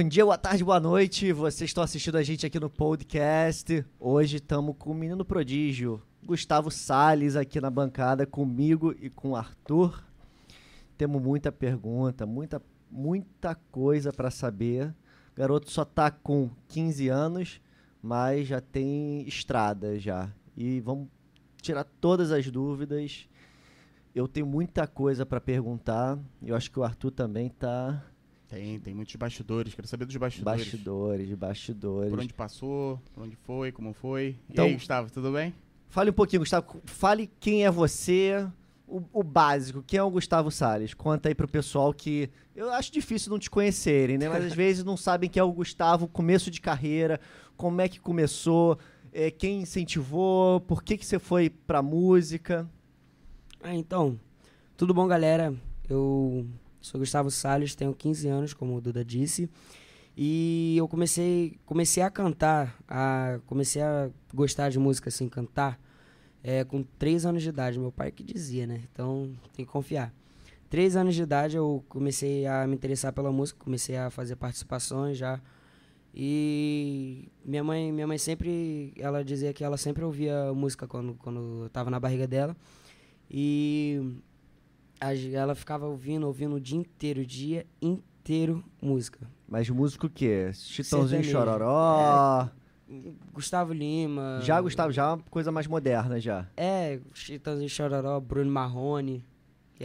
Bom dia, boa tarde, boa noite. Vocês estão assistindo a gente aqui no podcast. Hoje estamos com o menino prodígio, Gustavo Sales aqui na bancada comigo e com o Arthur. Temos muita pergunta, muita muita coisa para saber. O garoto só tá com 15 anos, mas já tem estrada já. E vamos tirar todas as dúvidas. Eu tenho muita coisa para perguntar. Eu acho que o Arthur também tá tem, tem muitos bastidores. Quero saber dos bastidores. Bastidores, bastidores. Por onde passou, por onde foi, como foi. Então, e aí, Gustavo, tudo bem? Fale um pouquinho, Gustavo. Fale quem é você, o, o, básico. Quem é o Gustavo Salles? Conta aí pro pessoal que eu acho difícil não te conhecerem, né? Mas às vezes não sabem quem é o Gustavo, começo de carreira, como é que começou, é, quem incentivou, por que, que você foi pra música. Ah, então, tudo bom, galera? Eu Sou Gustavo Salles, tenho 15 anos, como o Duda disse. E eu comecei, comecei a cantar, a, comecei a gostar de música, assim, cantar, é, com 3 anos de idade. Meu pai que dizia, né? Então tem que confiar. 3 anos de idade eu comecei a me interessar pela música, comecei a fazer participações já. E minha mãe, minha mãe sempre, ela dizia que ela sempre ouvia música quando, quando eu tava na barriga dela. E ela ficava ouvindo, ouvindo o dia inteiro, o dia inteiro música. Mas músico o quê? Chitãozinho Chororó? É, Gustavo Lima. Já, Gustavo, já é uma coisa mais moderna já. É, Chitãozinho Chororó, Bruno Marrone.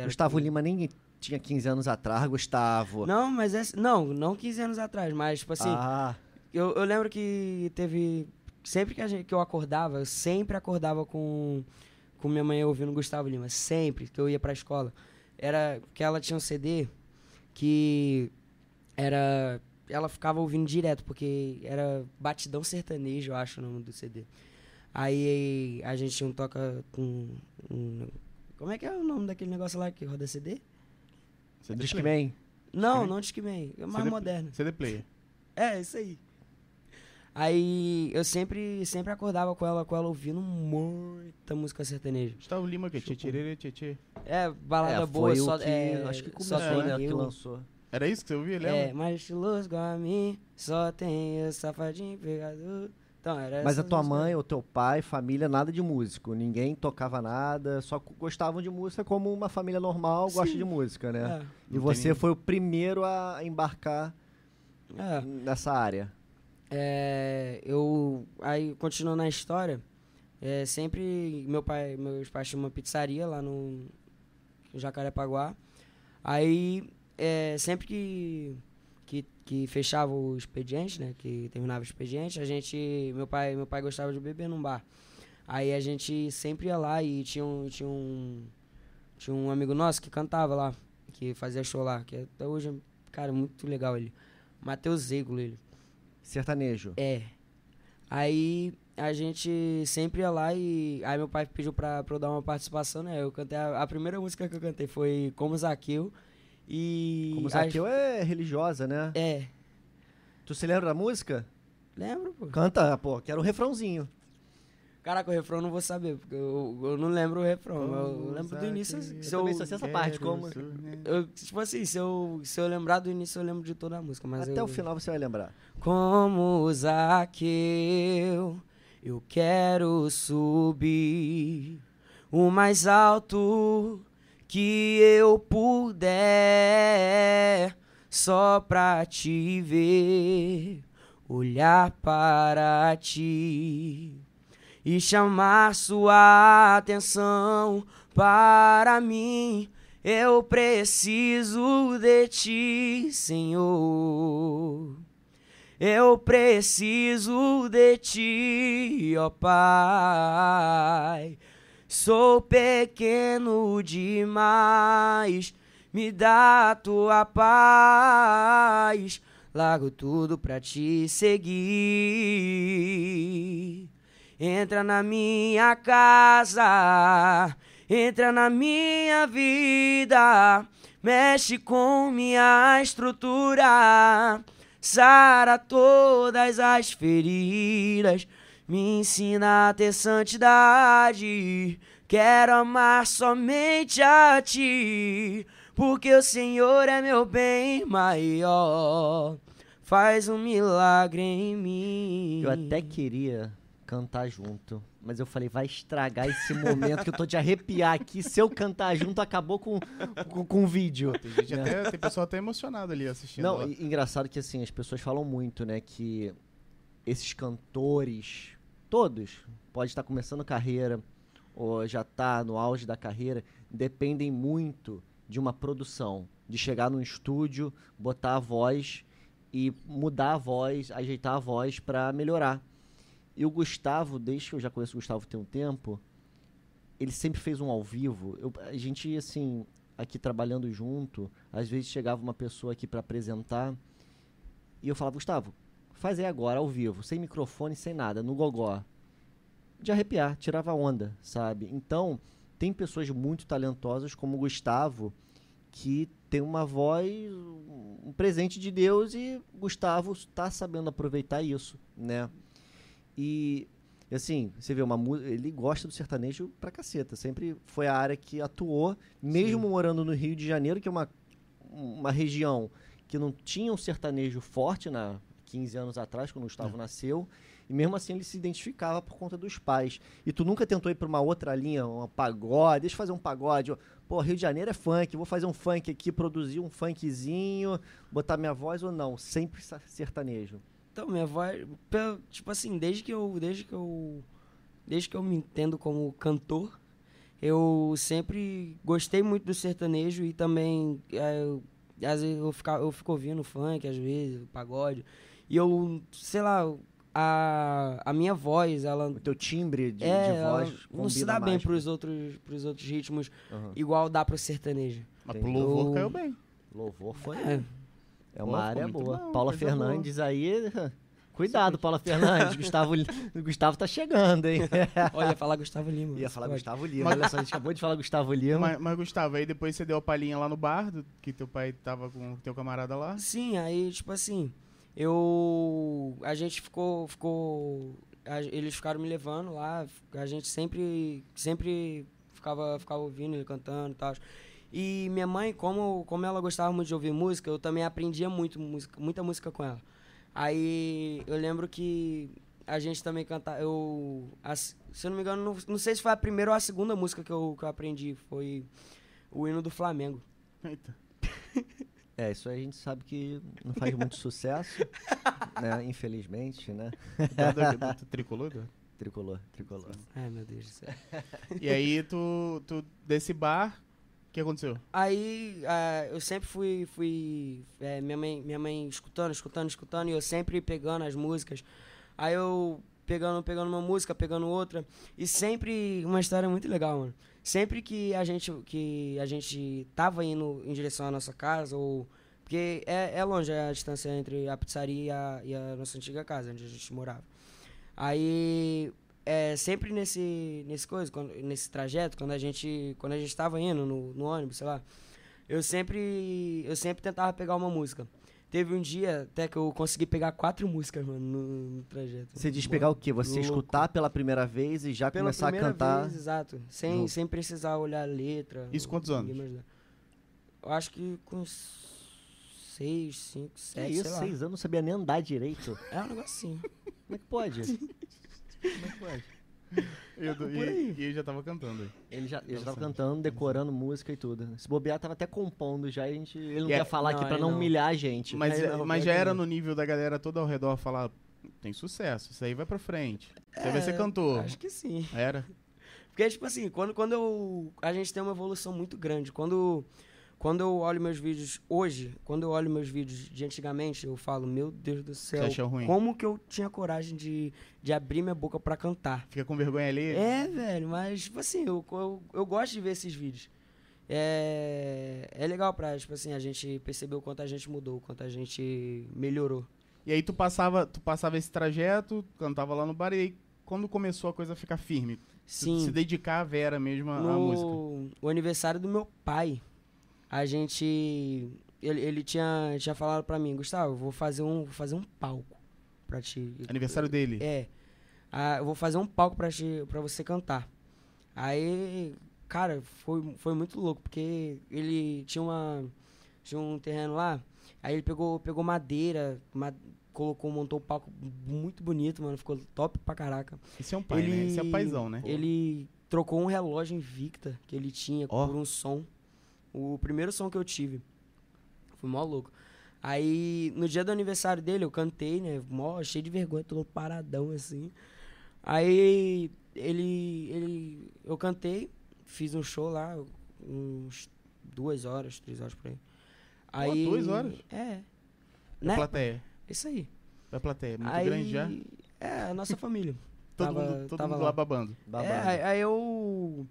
Gustavo que... Lima nem tinha 15 anos atrás, Gustavo. Não, mas não, não 15 anos atrás, mas tipo assim, ah. eu, eu lembro que teve sempre que, a gente, que eu acordava, eu sempre acordava com com minha mãe ouvindo Gustavo Lima, sempre que eu ia pra escola. Era que ela tinha um CD que era. Ela ficava ouvindo direto, porque era Batidão Sertanejo, eu acho o nome do CD. Aí a gente tinha um toca com. Um, como é que é o nome daquele negócio lá que roda CD? CD Discman? Não, não Discman. É mais CD, moderno. CD Player. É, isso aí. Aí eu sempre, sempre acordava com ela, com ela ouvindo muita música sertaneja. Gustavo Lima, que é tchê tchê É, balada é, boa, só. Que, é, acho que começou, é, né? Que lançou. Era isso que você ouvia, lembra? É, mais estiloso igual a mim, só tem eu, safadinho, pegador. Então, era Mas a tua mãe, o teu pai, família, nada de músico. Ninguém tocava nada, só gostavam de música como uma família normal Sim. gosta de música, né? É. E você foi o primeiro a embarcar é. nessa área. É, eu aí continuando na história, é, sempre meu pai, meus pais tinham uma pizzaria lá no, Jacarepaguá. Aí é, sempre que, que que fechava o expediente, né, que terminava o expediente, a gente, meu pai, meu pai gostava de beber num bar. Aí a gente sempre ia lá e tinha um, tinha um tinha um amigo nosso que cantava lá, que fazia show lá, que até hoje, cara, muito legal ele. Matheus Zeglo, ele. Sertanejo. É. Aí a gente sempre ia lá e. Aí meu pai pediu pra, pra eu dar uma participação, né? Eu cantei. A, a primeira música que eu cantei foi Como Zaqueu. E. Como Zaqueu é religiosa, né? É. Tu se lembra da música? Lembro, pô. Canta, pô, quero o refrãozinho. Caraca, o refrão eu não vou saber, porque eu, eu não lembro o refrão. Como eu lembro do início. Se eu, também só sei essa parte, como. Eu, tipo assim, se eu, se eu lembrar do início, eu lembro de toda a música. Mas Até eu, o final você vai lembrar. Como Zaqueu, eu quero subir o mais alto que eu puder, só pra te ver, olhar para ti e chamar sua atenção para mim. Eu preciso de ti, Senhor. Eu preciso de ti, ó Pai. Sou pequeno demais, me dá a tua paz. Largo tudo pra te seguir. Entra na minha casa, entra na minha vida, mexe com minha estrutura, sara todas as feridas, me ensina a ter santidade. Quero amar somente a ti, porque o Senhor é meu bem maior. faz um milagre em mim. Eu até queria cantar junto, mas eu falei, vai estragar esse momento que eu tô de arrepiar aqui. Se eu cantar junto, acabou com, com, com o vídeo. Tem, gente até, tem pessoal até emocionado ali assistindo. Não, e- engraçado que assim, as pessoas falam muito, né, que esses cantores, todos, pode estar começando carreira ou já tá no auge da carreira, dependem muito de uma produção, de chegar num estúdio, botar a voz e mudar a voz, ajeitar a voz pra melhorar. E o Gustavo, desde que eu já conheço o Gustavo tem um tempo, ele sempre fez um ao vivo. Eu- a gente, assim, aqui trabalhando junto, às vezes chegava uma pessoa aqui pra apresentar e eu falava, Gustavo, faz aí agora, ao vivo, sem microfone, sem nada, no gogó. De arrepiar, tirava onda, sabe? Então, tem pessoas muito talentosas como o Gustavo, que tem uma voz, um presente de Deus e Gustavo está sabendo aproveitar isso, né? E assim, você vê uma ele gosta do sertanejo pra caceta, sempre foi a área que atuou, mesmo morando no Rio de Janeiro, que é uma, uma região que não tinha um sertanejo forte na 15 anos atrás, quando o Gustavo nasceu, e mesmo assim ele se identificava por conta dos pais. E tu nunca tentou ir pra uma outra linha, um pagode, deixa eu fazer um pagode, pô, Rio de Janeiro é funk, vou fazer um funk aqui, produzir um funkzinho, botar minha voz ou não, sempre sertanejo. Então, minha voz, tipo assim, desde que eu, desde que eu, desde que eu me entendo como cantor, eu sempre gostei muito do sertanejo e também, é, eu- às vezes eu, fica, eu fico ouvindo funk, às vezes, pagode, e eu, sei lá, a, a minha voz, ela, O teu timbre de, é, de voz não se dá bem mais com- pros outros, pros outros ritmos, Aham. igual dá pro sertanejo. Mas pro Entendi. louvor caiu bem. Louvor foi. É, É uma área boa. bom, Paula Fernandes aí. Cuidado, Paula Fernandes. Gustavo, Gustavo tá chegando, hein? olha, falar Gustavo Lima. Ia falar pode. Gustavo Lima. Mas- Olha só, a gente acabou de falar Gustavo Lima. Mas, mas, Gustavo, aí depois você deu a palhinha lá no bar, do- que teu pai tava com o teu camarada lá. Sim, aí, tipo assim, eu. A gente ficou. ficou a- eles ficaram me levando lá, a gente sempre. sempre ficava, ficava ouvindo ele cantando e tal. E minha mãe, como, como ela gostava muito de ouvir música, eu também aprendia muito música, muita música com ela. Aí eu lembro que a gente também cantava. Eu. as- se eu não me engano, não, não sei se foi a primeira ou a segunda música que eu, que eu aprendi. Foi o hino do Flamengo. Eita. É, isso aí a gente sabe que não faz muito sucesso, né? Infelizmente, né? Tricolor? Tricolor, tricolor. Ai, meu Deus do céu. E aí tu, tu desse bar, que aconteceu? Aí ah, eu sempre fui, fui é, minha, mãe, minha mãe escutando, escutando, escutando, e eu sempre pegando as músicas. Aí eu pegando, pegando uma música, pegando outra. E sempre uma história muito legal, mano. Sempre que a gente, que a gente tava indo em direção à nossa casa, ou. Porque é, é longe a distância entre a pizzaria e a, e a nossa antiga casa, onde a gente morava. Aí é, sempre nesse nesse coisa, quando- nesse trajeto, quando a gente quando a gente estava indo no, no ônibus, sei lá, eu sempre eu sempre tentava pegar uma música. Teve um dia até que eu consegui pegar quatro músicas, mano, no, no trajeto. Você diz pegar o quê? Você Louco. escutar pela primeira vez e já Pela começar a cantar. vez, exato, sem sem precisar olhar a letra. Isso quantos anos? Eu acho que com uns seis, cinco, Que sete, isso, sei lá. seis anos, não sabia nem andar direito. É um negocinho. Como é que pode? Como é que pode? Eu, do- aí. e, e ele já tava cantando. Ele já, ele já tava cantando, decorando música e tudo. Se bobear, tava até compondo já. e A gente, ele não E é- quer falar não, aqui pra não, não. humilhar a gente. Mas, é- não, mas já era não. no nível da galera toda ao redor falar, tem sucesso, isso aí vai pra frente. Você vai ser É, cantor. Acho que sim. Era? Porque, tipo assim, quando, quando eu. A gente tem uma evolução muito grande. Quando, quando eu olho meus vídeos hoje, quando eu olho meus vídeos de antigamente, eu falo, meu Deus do céu, como que eu tinha coragem de, de abrir minha boca pra cantar? Fica com vergonha ali? É, velho, mas, tipo assim, eu, eu, eu gosto de ver esses vídeos. É, é legal pra, tipo assim, a gente perceber o quanto a gente mudou, o quanto a gente melhorou. E aí tu passava, tu passava esse trajeto, cantava lá no bar, e aí quando começou a coisa a ficar firme? Sim. Se dedicar a Vera mesmo à música. o aniversário do meu pai, a gente. Ele, ele tinha, tinha falado pra mim, Gustavo, eu vou fazer um, vou fazer um palco pra ti. Aniversário dele. É. Ah, eu vou fazer um palco pra, te, pra você cantar. Aí, cara, foi, foi muito louco, porque ele tinha uma. Tinha um terreno lá Aí ele pegou, pegou madeira, ma- colocou, montou um palco muito bonito, mano. Ficou top pra caraca. Esse é um pai, né? Esse é paizão, né? Ele trocou um relógio Invicta que ele tinha Ó. por um som. O primeiro som que eu tive. Foi mó louco. Aí, no dia do aniversário dele, eu cantei, né? Mó cheio de vergonha, todo paradão assim. Aí, ele, ele. Eu cantei, fiz um show lá, uns duas horas, três horas por aí. Aí. duas horas? É. Da Né? plateia. Isso aí. Da plateia. Muito aí, grande já. É, a nossa família. Todo tava- mundo, todo tava mundo lá. lá babando. Babado. É, aí, aí eu.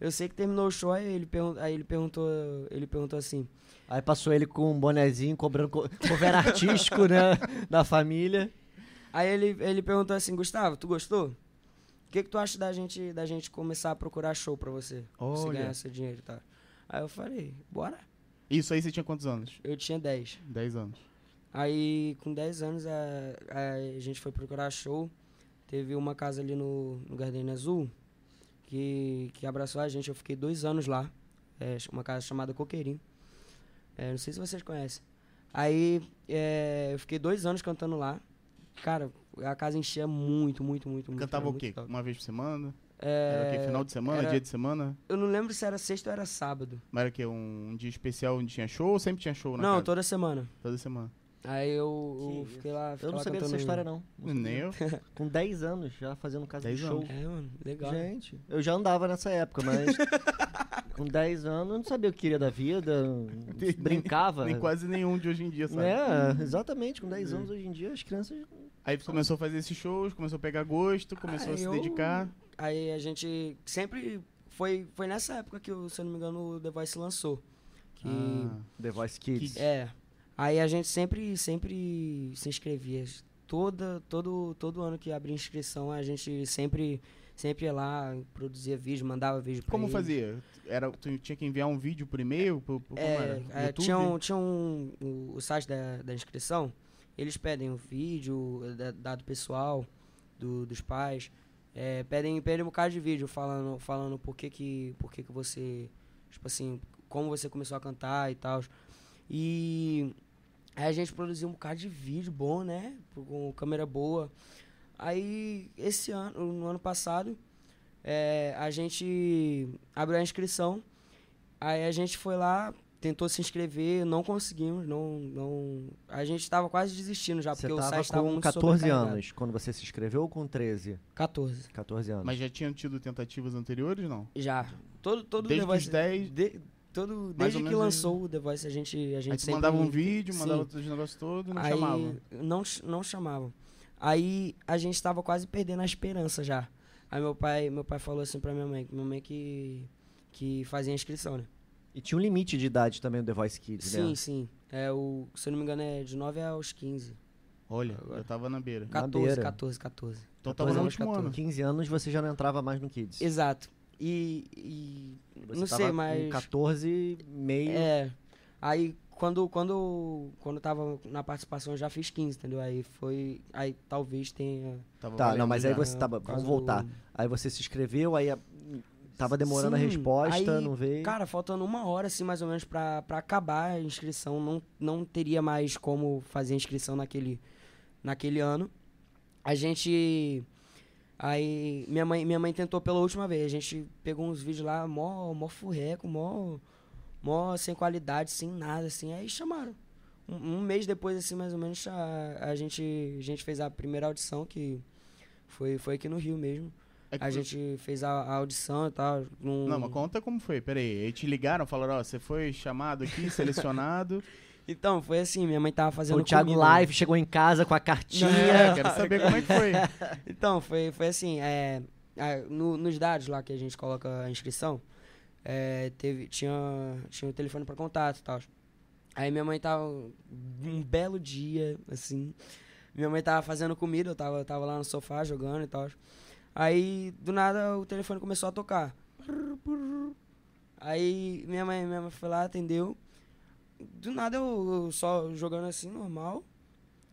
Eu sei que terminou o show, aí ele, pergun aí ele perguntou. Ele perguntou assim. Aí passou ele com um bonezinho, cobrando co- cover artístico, né? Da família. Aí ele, ele perguntou assim, Gustavo, tu gostou? O que, que tu acha da gente, da gente começar a procurar show pra você? Pra você Olha. ganhar seu dinheiro e tal. Aí eu falei, bora. Isso aí você tinha quantos anos? Eu tinha 10. 10 anos. Aí, com 10 anos, a, a gente foi procurar show. Teve uma casa ali no, no Gardenia Azul que, que abraçou a gente. Eu fiquei dois anos lá. É, uma casa chamada Coqueirinho. É, não sei se vocês conhecem. Aí, é, eu fiquei dois anos cantando lá. Cara, a casa enchia muito, muito, muito, muito. Cantava era o muito quê? top. Uma vez por semana? É, Era o quê? Final de semana? era- Dia de semana? Eu não lembro se era sexta ou era sábado. Mas era o quê? Um dia especial onde tinha show ou sempre tinha show na não, casa? toda semana. Toda semana. Aí eu, eu Que fiquei lá. Fiquei Eu não lá sabia dessa história, não. Nem eu. Com 10 anos, já fazendo casa de 10 show. anos. É, mano, legal. Gente, eu já andava nessa época, mas com 10 anos eu não sabia o que queria da vida, Nem- brincava. Nem quase nenhum de hoje em dia, sabe? É, exatamente, com 10 anos hoje em dia as crianças. Aí você começou a fazer esses shows, começou a pegar gosto, começou a Aí se eu- dedicar. Aí a gente sempre. Foi, foi nessa época que, o- se eu não me engano, o The Voice lançou. Que. Ah, The Voice Kids. É. Aí a gente sempre, sempre se inscrevia. Toda, todo, todo ano que abria inscrição, a gente sempre, sempre ia lá, produzia vídeo, mandava vídeo pra Como eles. fazia? Era, tu tinha que enviar um vídeo por e-mail? Por, por, como É, era? é, tinha um, tinha um, o, o site da, da inscrição, eles pedem o vídeo, eh, da- dado pessoal do- dos pais, é, pedem, pedem um bocado de vídeo falando, falando por que que, por que que você, tipo assim, como você começou a cantar e tal. E aí a gente produziu um bocado de vídeo bom, né, com câmera boa. Aí, esse ano, no ano passado, é, a gente abriu a inscrição Aí a gente foi lá, tentou se inscrever, não conseguimos, não, não... A gente tava quase desistindo já, Você porque o tava site tava com muito 14 sobrecarregado. anos quando você se inscreveu ou com 13? 14, 14 anos. Mas já tinham tido tentativas anteriores, não? já. Todo, todo Desde os 10, de- todo, desde que lançou o The Voice, a gente, a gente aí sempre... mandava um vídeo, Sim. mandava os negócios todos e não Aí, chamava. Não, não chamavam. Aí a gente tava quase perdendo a esperança já. Aí meu pai, meu pai falou assim pra minha mãe, minha mãe que, que fazia a inscrição, né? E tinha um limite de idade também do The Voice Kids, Sim, né? sim. É o, se eu não me engano, é de 9 aos 15. Olha, Agora. eu tava na beira. Na 14, beira. 14, 14. Então 14 tava no anos, último 14. ano. 15 anos você já não entrava mais no Kids. Exato. E, e Você não tava sei, Com mas 14, meio. é, aí quando quando quando eu tava na participação eu já fiz 15, entendeu? Aí foi, aí talvez tenha Tava Tá, não, mas aí você tava. Vamos causa voltar. do- Aí você se inscreveu, aí a- tava demorando a Sim, resposta, aí, não veio. Cara, faltando uma hora, assim, mais ou menos, pra, pra acabar a inscrição, não, não teria mais como fazer a inscrição naquele, naquele ano. A gente. Aí, minha mãe, minha mãe tentou pela última vez. A gente pegou uns vídeos lá, mó, mó furreco, mó, mó sem qualidade, sem nada, assim. Aí chamaram. Um, um mês depois, assim, mais ou menos, a, a, gente, a gente fez a primeira audição, que foi, foi aqui no Rio mesmo. É A gente fez a, a audição e tal. num- Não, mas conta como foi. Pera aí, aí te ligaram, falaram, ó, você foi chamado aqui, selecionado. Então, foi assim, minha mãe tava fazendo o Thiago comida. Live chegou em casa com a cartinha. é, quero saber como é que foi. Então, foi, foi assim, é, no- nos dados lá que a gente coloca a inscrição, é, teve, tinha, tinha o telefone para contato e tal. Aí minha mãe tava, um belo dia, assim, minha mãe tava fazendo comida, eu tava, tava lá no sofá jogando e tal. Aí, do nada, o telefone começou a tocar. Aí minha mãe, minha mãe foi lá, atendeu. Do nada eu, eu só jogando assim, normal.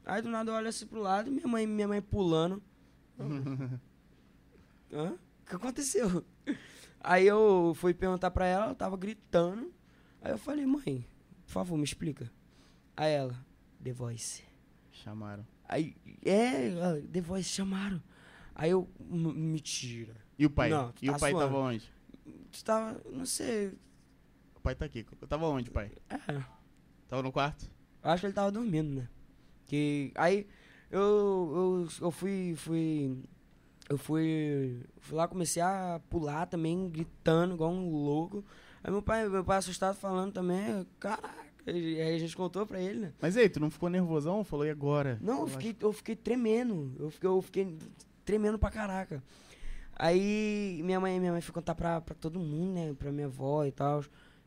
Aí do nada eu olho assim pro lado, minha mãe, minha mãe pulando. Hã? O que aconteceu? Aí eu fui perguntar pra ela, ela tava gritando. Aí eu falei, mãe, por favor, me explica. Aí ela, The Voice. Chamaram. Aí, é, The Voice chamaram. Aí eu, "M- mentira. E o pai? Não, e tá o pai suando. tava onde? Tu tava, não sei, O pai tá aqui. Tava onde, pai? é, Tava no quarto? eu acho que ele tava dormindo, né? Que, aí, eu, eu, eu fui, fui, eu fui, fui lá, comecei a pular também, gritando igual um louco. Aí meu pai, meu pai assustado falando também, caraca, aí a gente contou pra ele, né? Mas aí, tu não ficou nervosão? Falou, e agora? Não, eu fiquei, eu fiquei tremendo. Eu fiquei, eu fiquei tremendo pra caraca. Aí minha mãe, minha mãe foi contar pra, pra todo mundo, né? Pra minha avó e tal.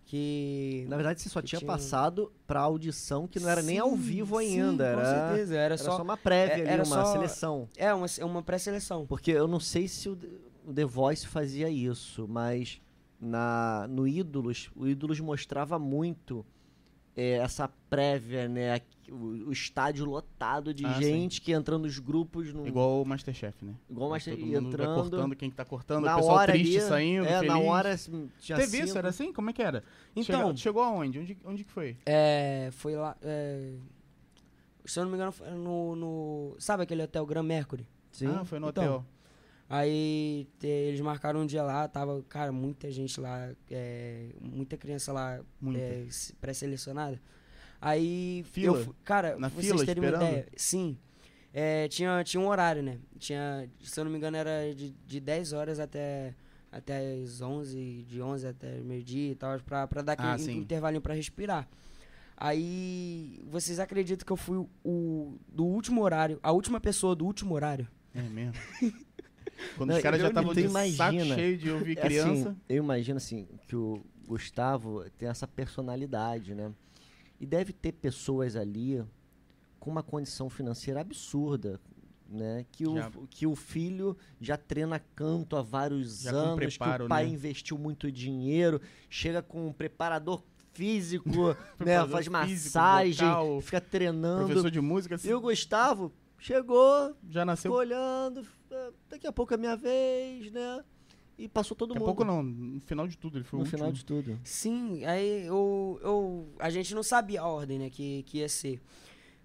Que. Na verdade, você só tinha tinha- passado pra audição que não era nem ao Sim, vivo sim, ainda. Com era, certeza. Era, era só. só, uma prévia é- ali, era uma só- seleção. É, uma, uma pré-seleção. Porque eu não sei se o, o The Voice fazia isso, mas na, no Ídolos, o Ídolos mostrava muito é, essa prévia, né? O, o estádio lotado de Ah, gente que entrando nos grupos. No, Igual o Masterchef, né? igual mundo vai entrando. cortando quem que tá cortando, na o pessoal hora triste ali, saindo, é, feliz. na hora assim, tinha Teve isso? cinco- Era assim? Como é que era? Então, Chegou, chegou aonde? Onde, onde que foi? é, foi lá. é, se eu não me engano, foi no, no. Sabe aquele hotel Grand Mercury? Sim. Ah, foi no Então, hotel. Aí te- eles marcaram um dia lá, tava, cara, muita gente lá, é, muita criança lá Muita. é, se- pré-selecionada. Aí Fila? eu cara, Na vocês fila, terem uma esperando? ideia, sim. É, tinha, tinha um horário, né? Tinha, se eu não me engano, era de, de 10 horas até, até as 11, de 11 até meio-dia e tal, pra, pra dar aquele Ah, in- intervalinho pra respirar. Aí, vocês acreditam que eu fui o, do último horário, a última pessoa do último horário? É mesmo. Quando Não, os caras já eu- estavam de saco imagina. cheio de ouvir É criança. assim, eu imagino assim que o Gustavo tem essa personalidade, né? E deve ter pessoas ali com uma condição financeira absurda, né? Que o, Já- que o filho já treina canto há vários Já anos, preparo, que o pai né? investiu muito dinheiro, chega com um preparador físico, né? Faz físico, massagem, vocal, fica treinando. Professor de música, assim, E o Gustavo chegou, já nasceu. ficou olhando, "Ah, daqui a pouco é minha vez, né? E passou todo Daqui mundo. pouco não, no final de tudo, ele foi no o último. final de tudo. Sim, aí eu, eu, a gente não sabia a ordem, né, que, que ia ser.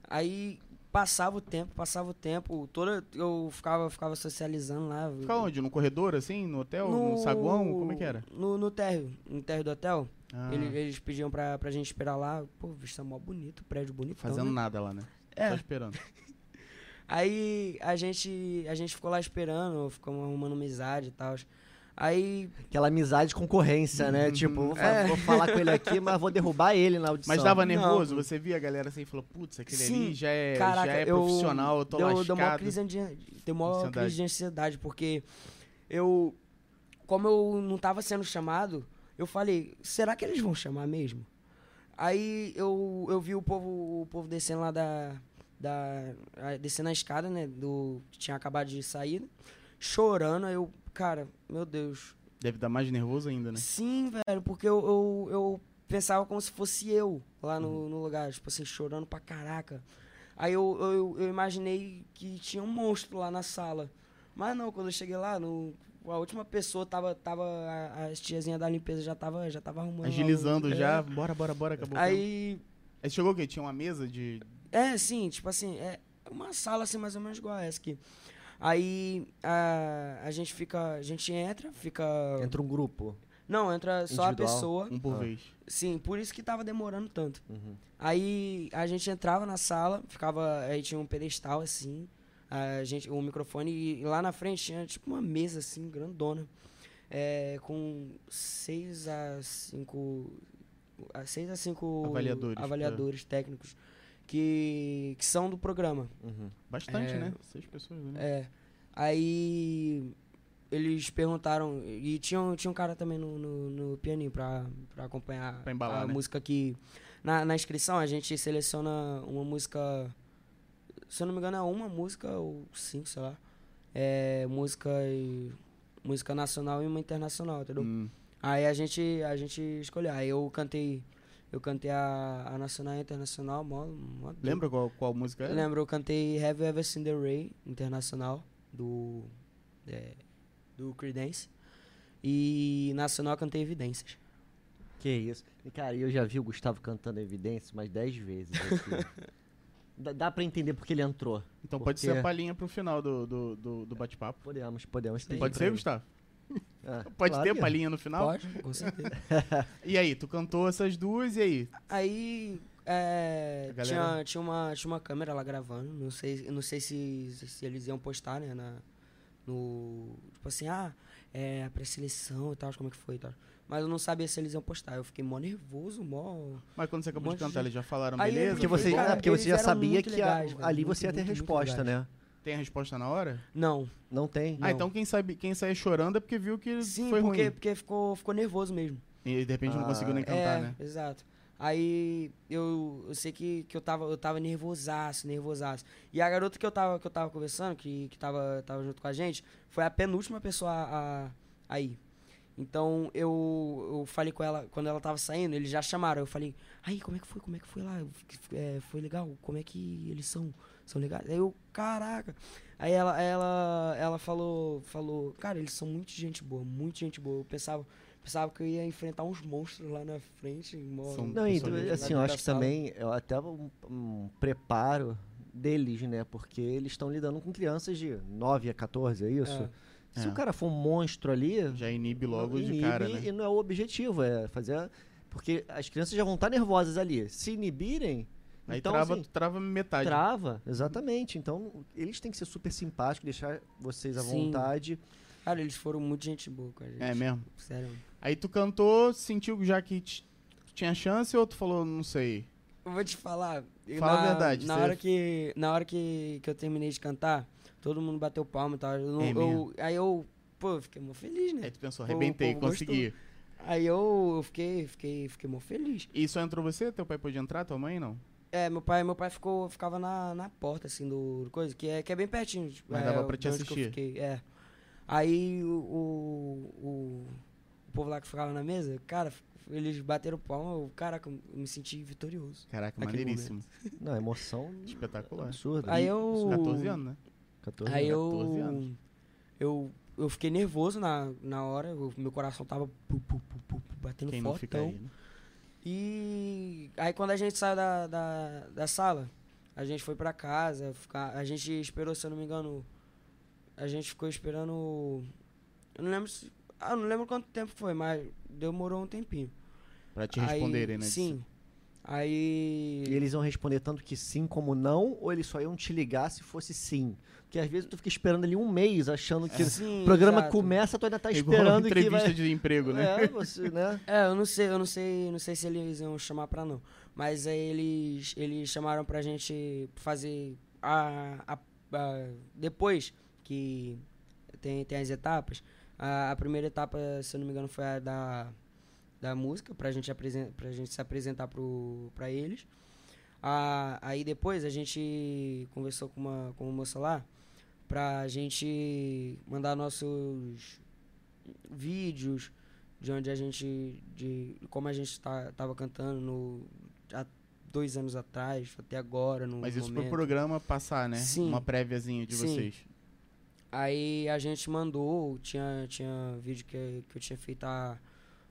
Aí passava o tempo, passava o tempo, toda eu ficava, ficava socializando lá. Ficava onde? No corredor, assim? No hotel? No, saguão? Como é que era? No, no térreo, no térreo do hotel. Ah, Ele- Eles, pediam pra, pra gente esperar lá. Pô, vista mó bonito, prédio bonito. fazendo nada lá, né? É. Só esperando. Aí a gente, a gente ficou lá esperando, ficamos arrumando amizade e tal. Aí, Aquela amizade de concorrência, né? Uhum. Tipo, vou, fa- É. vou falar com ele aqui, mas vou derrubar ele na audição. Mas dava Não. nervoso? Você via a galera assim e falou, putz, aquele Sim, ali já é, caraca, já é eu- profissional, eu tô deu, lascado. deu uma crise de, deu uma Ansiedade. crise de ansiedade, porque eu, como eu não tava sendo chamado, eu falei, será que eles vão chamar mesmo? Aí eu, eu vi o povo, o povo descendo lá da, da, descendo a escada, né, do, que tinha acabado de sair, chorando, aí eu, cara, meu Deus, Deve dar mais nervoso ainda, né? Sim, velho, porque eu, eu, eu pensava como se fosse eu lá Uhum. no, no lugar, tipo assim, chorando pra caraca. Aí eu, eu, eu imaginei que tinha um monstro lá na sala. Mas não, quando eu cheguei lá, no, a última pessoa tava. tava a, as tiazinha da limpeza já tava, já tava arrumando. lá Agilizando é. já. Bora, bora, bora, acabou. tempo. Aí. Aí chegou o quê? Tinha uma mesa de... É, sim, tipo assim, é uma sala assim mais ou menos igual a essa aqui. Aí a, a gente fica. A gente entra, fica. Entra um grupo. Não, entra só a pessoa. Um por Ah. vez. Sim, por isso que tava demorando tanto. Uhum. Aí a gente entrava na sala, ficava. Aí tinha um pedestal assim, a gente, o microfone, e lá na frente tinha tipo uma mesa assim, grandona. é, com seis a cinco. a seis a cinco Avaliadores, avaliadores técnicos que, que são do programa. Uhum. Bastante, É. né? Seis pessoas, né? É. Aí eles perguntaram. E tinha, um- tinha um cara também no, no, no pianinho pra, pra acompanhar Pra embalar, a né? música que. Na, na inscrição a gente seleciona uma música. Se eu não me engano, é uma música ou cinco, sei lá. É música e. Música nacional e uma internacional, entendeu? Hum. Aí a gente, a gente escolheu. Aí eu cantei. Eu cantei a, a nacional e a internacional, mó, mó Lembra qual, qual música era? eu lembro, eu cantei Have You Ever Seen the Ray, internacional, do, é, do Creedence. E nacional eu cantei Evidências. Que isso. E, cara, eu já vi o Gustavo cantando Evidência umas 10 vezes. aqui. dá, dá pra entender porque ele entrou. Então pode Porque- ser a palhinha pro final do, do, do, do bate-papo. Podemos, podemos. Pode ser, ele. Gustavo? Ah, Pode claro ter que- palhinha no final? Pode, com certeza. E aí, tu cantou essas duas e aí? Aí é, galera- tinha, tinha, uma, tinha uma câmera lá gravando. Não sei, não sei se, se eles iam postar, né? Na, no. Tipo assim, ah, é a pré-seleção e tal, como é que foi e tal. Mas eu não sabia se eles iam postar. Eu fiquei mó nervoso, mó. Mas quando você acabou Um de cantar, de- eles já falaram, Aí, beleza? Porque você, bom? É, porque você já sabia que legais, a- velho, ali muito, você ia ter muito, muito resposta, legais. né? Tem a resposta na hora? Não. Não tem? Ah, então quem, sabe, quem saía chorando é porque viu que Sim, foi porque, ruim. porque ficou, ficou nervoso mesmo. E de repente não Ah, conseguiu nem cantar, é, né? exato. Aí eu, eu sei que, que eu tava, eu tava nervosaço, nervosaço. E a garota que eu tava, que eu tava conversando, que, que tava, tava junto com a gente, foi a penúltima pessoa a, a, a ir. Então eu, eu falei com ela, quando ela tava saindo, eles já chamaram. Eu falei, aí, como é que foi? Como é que foi lá? É, foi legal? Como é que eles são? São legais? Aí eu, caraca. Aí ela, ela, ela falou, falou, cara, eles são muito gente boa, muito gente boa. Eu pensava, pensava que eu ia enfrentar uns monstros lá na frente. São- Não, e, Pessoas assim, eu acho que também é até um, um preparo deles, né? Porque eles estão lidando com crianças de 9 a 14, é isso? É. Se É. o cara for um monstro ali, Já inibe logo de inibe cara, né? E não é o objetivo, é fazer. Porque as crianças já vão estar nervosas ali. Se inibirem, Aí então trava, assim, trava metade. trava, exatamente. Então, eles têm que ser super simpáticos, deixar vocês à Sim. vontade. Cara, eles foram muito gente boa com a gente. É mesmo? Sério. Aí tu cantou, sentiu já que tinha chance ou tu falou, não sei? Eu vou te falar. Fala a na, verdade, Na hora, que, na hora que, que eu terminei de cantar, todo mundo bateu palma e tal. Eu não- É eu- mesmo? aí eu, pô, fiquei mó feliz, né? Aí tu pensou, arrebentei, consegui. Aí eu, eu fiquei, fiquei, fiquei mó feliz. E só entrou você? Teu pai pôde entrar, tua mãe não? É, meu pai, meu pai ficou, ficava na, na porta, assim, do, do coisa, que é, que é bem pertinho. tipo, Mas é, dava pra te eu assistir. fiquei, é. Aí o, o, o, o povo lá que ficava na mesa, cara, eles bateram palma, eu, caraca, eu me senti vitorioso. Caraca, maneiríssimo. Não, emoção Espetacular. absurda. Aí eu. 14 anos, né? 14 Aí anos. 14 eu, anos. eu. Eu fiquei nervoso na, na hora, o meu coração tava pu, pu, pu, pu, pu, batendo Quem fortão. não fica aí, né? E aí quando a gente saiu da, da, da sala, a gente foi pra casa, ficar, a gente esperou, se eu não me engano, a gente ficou esperando. Eu não lembro se. Ah, eu não lembro quanto tempo foi, mas demorou um tempinho. Pra te responderem, né? Sim. Aí. E eles iam responder tanto que sim como não, ou eles só iam te ligar se fosse sim? Porque às vezes tu fica esperando ali um mês, achando que Sim, o programa exato. começa, tu ainda tá É igual esperando que entrevista vai... de emprego, né? É, você, né? É, eu não sei, eu não sei, não sei se eles iam chamar pra não. Mas aí eles, eles chamaram pra gente fazer a, a, a- depois que tem, tem as etapas. A, a primeira etapa, se eu não me engano, foi a da, da música, pra gente, apresen pra gente se apresentar pro, pra eles. A, aí depois a gente conversou com uma, com uma moça lá pra gente mandar nossos vídeos de onde a gente de como a gente tá, tava cantando no há dois anos atrás até agora no Mas isso momento. pro programa passar, né? Sim. Uma préviazinha de Sim. vocês. aí a gente mandou tinha tinha vídeo que, que eu tinha feito há,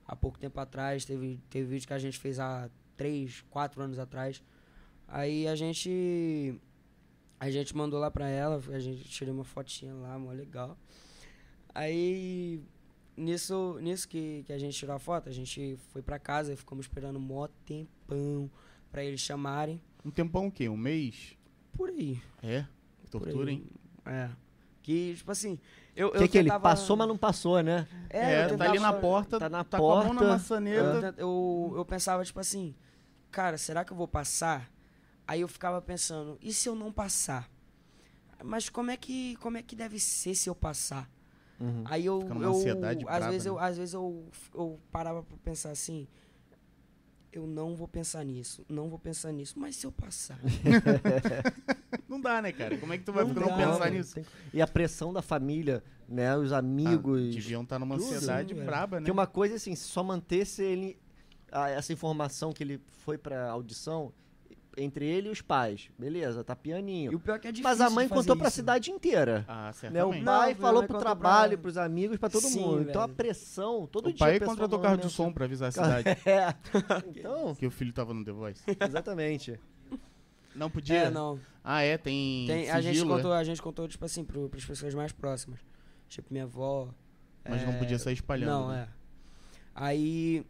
há pouco tempo atrás teve teve vídeo que a gente fez há três quatro anos atrás aí a gente a gente mandou lá pra ela a gente tirou uma fotinha lá mó legal aí nisso nisso que, que a gente tirou a foto a gente foi pra casa e ficamos esperando mó tempão pra eles chamarem Um tempão o quê? Um mês? por aí É? Tortura, aí. hein? É. Que, tipo assim, eu, O eu que, que ele tentava- passou, mas não passou, né? É, eu tá ali na porta, tá na com a mão na porta, Eu, maçaneta. eu, eu pensava, tipo assim, cara, será que eu vou passar? Aí eu ficava pensando, e se eu não passar? Mas como é que, como é que deve ser se eu passar? Uhum. Aí eu, eu ansiedade às braba, vezes eu, né? às vezes eu, eu parava pra pensar assim, eu não vou pensar nisso, não vou pensar nisso, mas se eu passar? Não dá, né, cara? Como é que tu vai Não não, dá, pensar mano. nisso? Tem- E a pressão da família, né? Os amigos. Ah, deviam estar numa tudo, ansiedade né? braba, né? Porque uma coisa assim, se só mantesse ele. a- essa informação que ele foi pra audição, entre ele e os pais. Beleza, tá pianinho. E o pior é que é difícil Mas a mãe contou pra isso. cidade inteira. Ah, Né? O. Não, pai minha falou pro contou trabalho, pra- pros amigos, pra todo Sim, mundo. Então a velho. pressão, todo o dia. pai a pessoa contratou carro de som pra avisar a cidade É. Então, que o filho tava no The Voice. exatamente. Não podia? É, não. Ah, é? Tem, Tem, a, gente sigilo, é? contou, a gente contou, tipo assim, pro, pras pessoas mais próximas. Tipo, minha avó. Mas não é, podia sair espalhando. Não, né? é. Aí,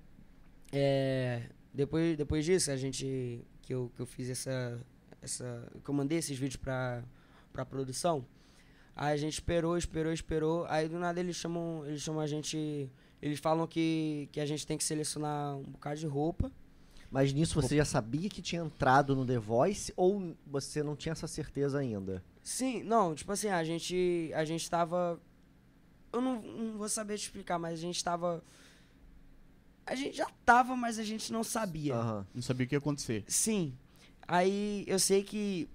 é, depois, depois disso, a gente, que eu, que eu fiz essa, essa, que eu mandei esses vídeos pra, pra produção, aí a gente esperou, esperou, esperou, aí do nada eles chamam, eles chamam a gente, eles falam que, que a gente tem que selecionar um bocado de roupa, Mas nisso você já sabia que tinha entrado no The Voice ou você não tinha essa certeza ainda? Sim, não, tipo assim, a gente, a gente tava, eu não, não vou saber te explicar, mas a gente tava, a gente já tava, mas a gente não sabia. Aham. Não sabia o que ia acontecer. Sim. Aí eu sei que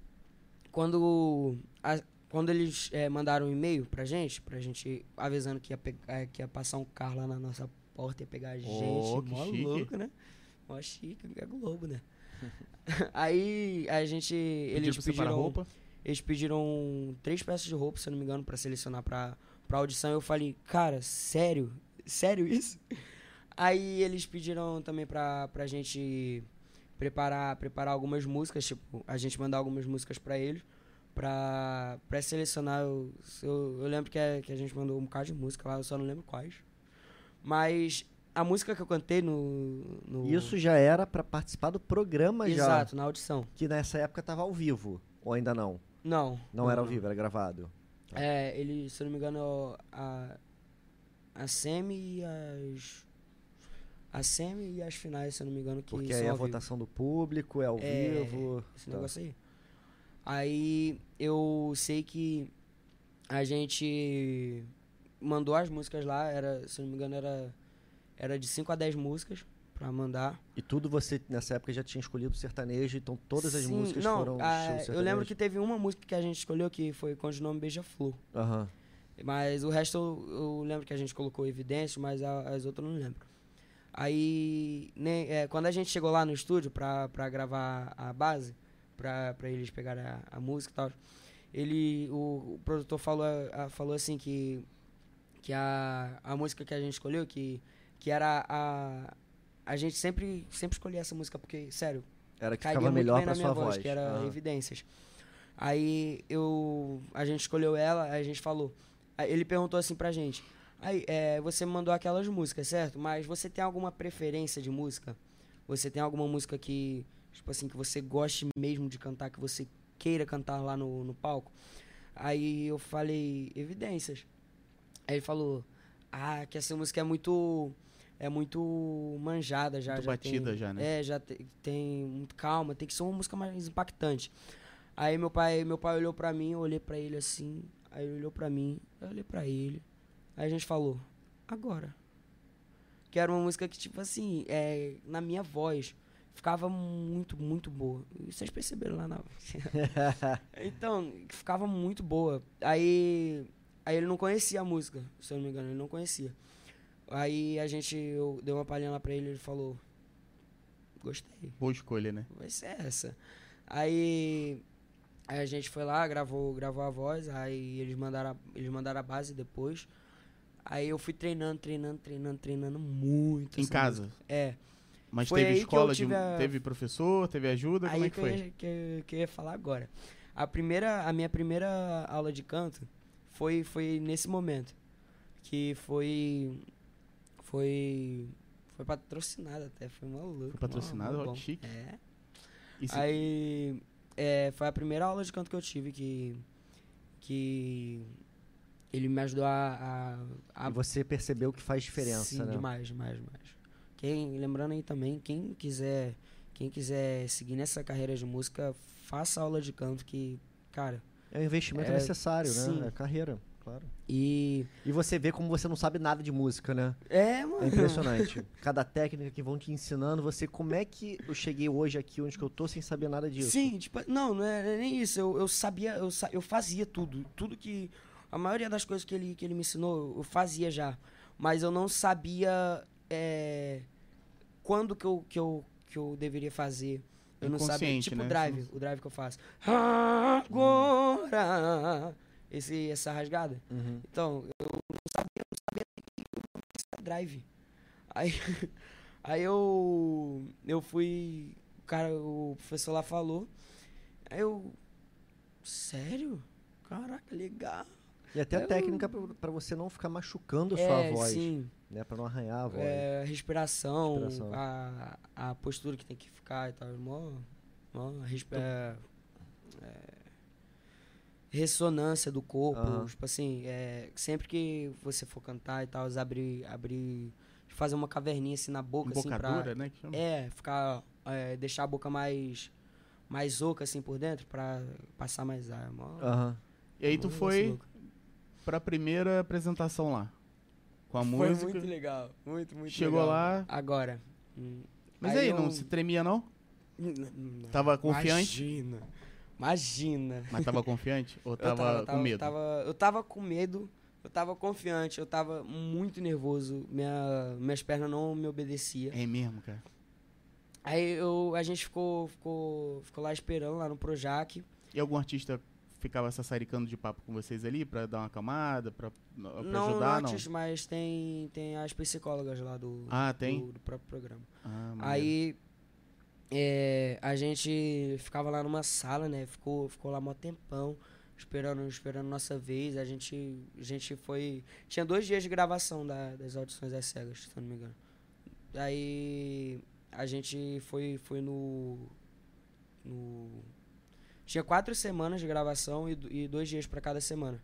quando, a- quando eles eh, mandaram um e-mail pra gente, pra gente avisando que ia, pegar, que ia passar um carro lá na nossa porta e ia pegar a gente, Oh, que mó chique. louco, né? Mó chique, é Globo, né? Aí a gente. Eles pra separar pediram, roupa? eles pediram três peças de roupa, se eu não me engano, pra selecionar pra, pra audição. Eu falei, cara, sério? Sério isso? Aí eles pediram também pra, pra gente preparar, preparar algumas músicas, tipo, a gente mandar algumas músicas pra eles, pra, pra selecionar. Eu, eu, eu lembro que a, que a gente mandou um bocado de música lá, eu só não lembro quais. Mas a música que eu cantei no. no Isso já era pra participar do programa já. Exato, na audição. Que nessa época tava ao vivo. Ou ainda não? Não. Não era ao vivo, era gravado. É, ele, se eu não me engano, a, a semi e as. A semi e as finais, se eu não me engano, que Porque aí a ao vivo. votação do público é ao É, vivo. Esse tá. negócio aí. Aí eu sei que a gente mandou as músicas lá, era, se eu não me engano, era, era de 5 a 10 músicas pra mandar. E tudo você, nessa época, já tinha escolhido sertanejo, então todas as Sim, músicas não, foram a- Eu lembro que teve uma música que a gente escolheu que foi com o nome Beija-Flor. Aham. Mas o resto eu, eu lembro que a gente colocou evidências, mas a- as outras eu não lembro. Aí, né, é, quando a gente chegou lá no estúdio pra, pra gravar a base, pra, pra eles pegarem a, a música e tal, ele, o, o produtor falou, a- falou assim que, que a, a música que a gente escolheu, que, que era a. A gente sempre, sempre escolhia essa música, porque, sério, Era que ficava melhor pra na minha sua voz, voz. que era evidências. Aí eu a gente escolheu ela, a gente falou. Ele perguntou assim pra gente: "Aí, é, você mandou aquelas músicas, certo? Mas você tem alguma preferência de música? Você tem alguma música que, tipo assim, que você goste mesmo de cantar, que você queira cantar lá no, no palco?" Aí eu falei: "Evidências". Aí ele falou: "Ah, que essa música é muito é muito manjada já, Muito já batida tem- já, né? É, já te- tem muito calma, tem que ser uma música mais impactante. Aí meu pai, meu pai olhou pra mim, eu olhei pra ele assim, aí ele olhou pra mim, eu olhei pra ele. Aí a gente falou: "Agora". Que era uma música que tipo assim, é, na minha voz ficava muito, muito boa. E Vocês perceberam lá na Então, ficava muito boa. Aí, aí ele não conhecia a música, se eu não me engano, ele não conhecia. Aí a gente, eu dei uma palhinha lá pra ele, ele falou: "Gostei" Boa escolha, né? vai ser essa. Aí, aí a gente foi lá, gravou, gravou a voz, aí eles mandaram, a, eles mandaram a base depois. Aí eu fui treinando, treinando, treinando, treinando muito. Em casa. música. É. Mas Foi teve escola, de, a- teve professor, teve ajuda, como Aí é que que, foi? eu que, eu- que eu ia falar agora. A, primeira, a minha primeira aula de canto foi, foi nesse momento. Que foi. Foi. Foi patrocinada até, foi maluco. Foi mó Ó, chique. É. Se- Aí é, foi a primeira aula de canto que eu tive que. que ele me ajudou a. a, a E você percebeu que faz diferença, Sim, né? demais, demais, demais. Quem, lembrando aí também, quem quiser, quem quiser seguir nessa carreira de música, faça aula de canto que, cara, É um investimento É, necessário, sim. né? É carreira, claro. e E você vê como você não sabe nada de música, né? é, mano. É impressionante. Cada técnica que vão te ensinando, você, como é que eu cheguei hoje aqui onde que eu tô sem saber nada disso? Sim, tipo, não, não é, é nem isso. Eu, eu sabia, eu, eu fazia tudo. Tudo que. A maioria das coisas que ele, que ele me ensinou, eu fazia já. Mas eu não sabia é, quando que eu, que, eu, que eu deveria fazer. Eu não sabia. Tipo né? o drive, o drive que eu faço. Agora! Esse, essa rasgada. Uhum. Então, eu não sabia, eu não sabia era drive. Aí, aí eu, eu fui, o cara, o professor lá falou, aí eu, sério? Caraca, legal. E até a Eu- técnica pra, pra você não ficar machucando a é, sua voz, sim, né? Pra não arranhar a voz. é, respiração, Respiração. A, a postura que tem que ficar e tal, mó, mó resp- é, é, ressonância do corpo, Aham. tipo assim, é, sempre que você for cantar e tal, abrir, abrir, fazer uma caverninha assim na boca, assim, pra, Embocadura, né? Que chama. é, ficar, é, deixar a boca mais, mais oca assim por dentro, pra passar mais ar, mó, Aham. E aí tu foi louco. Pra primeira apresentação lá. Com a Foi música. muito legal, muito, muito Chegou legal. lá. Agora. hum, Mas aí, eu- não se tremia, não? Não. Tava confiante? Imagina. Imagina. Mas tava confiante? Ou Eu tava, com medo? Eu tava, eu tava com medo, eu tava confiante, eu tava muito nervoso. Minha, minhas pernas não me obedeciam. É mesmo, cara. Aí eu, a gente ficou, ficou, ficou lá esperando, lá no Projac. E algum artista ficava sassaricando de papo com vocês ali pra dar uma camada, não ajudar, não? antes, mas tem, tem as psicólogas lá do, Ah, tem? do, do próprio programa. Ah. Aí é, a gente ficava lá numa sala, né? Ficou, ficou lá mó tempão, esperando, esperando nossa vez. A gente, a gente foi. Tinha dois dias de gravação da- das audições das cegas, se não me engano. Aí a gente foi, foi no. no tinha quatro semanas de gravação e, e dois dias pra cada semana.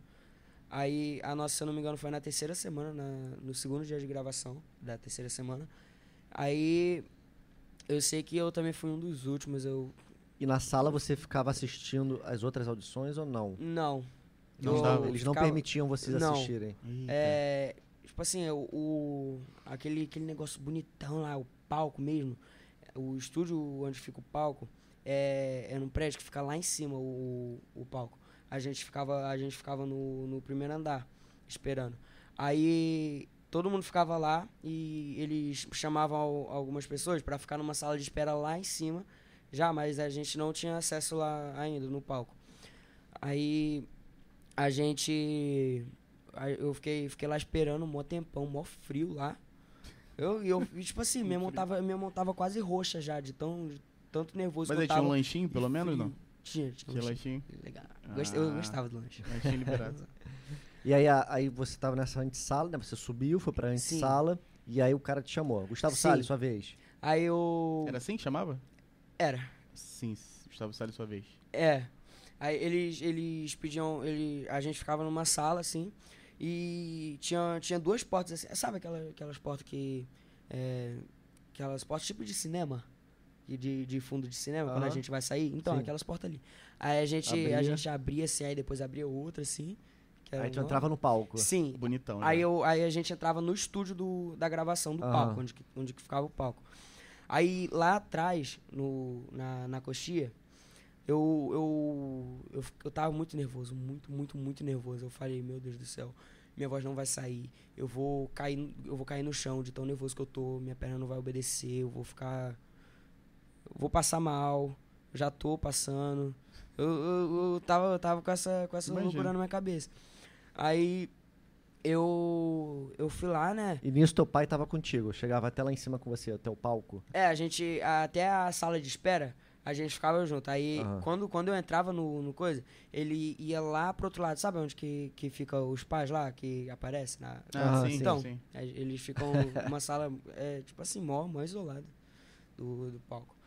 Aí a nossa, se eu não me engano, foi na terceira semana, na- no segundo dia de gravação da terceira semana. Aí eu sei que eu também fui um dos últimos, eu. E na sala você ficava assistindo as outras audições ou não? Não. Não Eu Eles não ficava- permitiam vocês Não. assistirem. Eita. É. Tipo assim, o, o- aquele, aquele negócio bonitão lá, o palco mesmo. O estúdio onde fica o palco é, é num prédio que fica lá em cima o, o palco. A gente ficava, a gente ficava no, no primeiro andar, esperando. Aí todo mundo ficava lá e eles chamavam al- algumas pessoas para ficar numa sala de espera lá em cima. Já, mas a gente não tinha acesso lá ainda no palco. Aí a gente. Eu fiquei, fiquei lá esperando um mó tempão, mó frio lá. Eu, e eu tipo assim, minha mão, tava, minha mão tava quase roxa já, de, tão, de tanto nervoso Mas aí tinha um lanchinho, pelo menos, não? Tinha, tinha, Tinha um lanchinho? Legal. Gost- Eu Ah. gostava do lanche. Lanchinho liberado. E aí, a- aí você tava nessa antessala, né? Você subiu, foi pra antessala. E aí o cara te chamou. Gustavo Sim. Salles, sua vez. Aí eu. Era assim que chamava? Era. Sim, Gustavo Salles, sua vez. É. Aí eles, eles pediam. Ele, a gente ficava numa sala, assim, e tinha, tinha duas portas assim. Sabe aquela, aquelas portas que. é, aquelas portas tipo de cinema? De, de, fundo de cinema, quando a gente vai sair? Então, Sim. aquelas portas ali. Aí a gente, Abria. a gente abria assim, aí depois abria outra, assim. Aí tu uma- entrava no palco. Sim. Bonitão, né? Aí, eu, aí a gente entrava no estúdio do, da gravação do Aham. palco, onde, que- onde ficava o palco. Aí lá atrás, no, na, na coxia, eu, eu, eu, eu tava muito nervoso, muito, muito, muito nervoso. Eu falei, meu Deus do céu, minha voz não vai sair. Eu vou cair, eu vou cair no chão de tão nervoso que eu tô, minha perna não vai obedecer, eu vou ficar. Vou passar mal, já tô passando. Eu, eu, eu tava, eu tava com essa, com essa loucura na minha cabeça. Aí eu eu fui lá, né? E nisso teu pai tava contigo. Chegava até lá em cima com você, até o palco. É, a gente até a sala de espera, a gente ficava junto. Aí Aham. quando, quando eu entrava no, no coisa, ele ia lá pro outro lado, sabe onde que, que fica os pais lá, que aparece na. Ah, sim, sim. Então, sim. É, Eles ficam numa sala, é, tipo assim, mó, mó isolada do, do palco.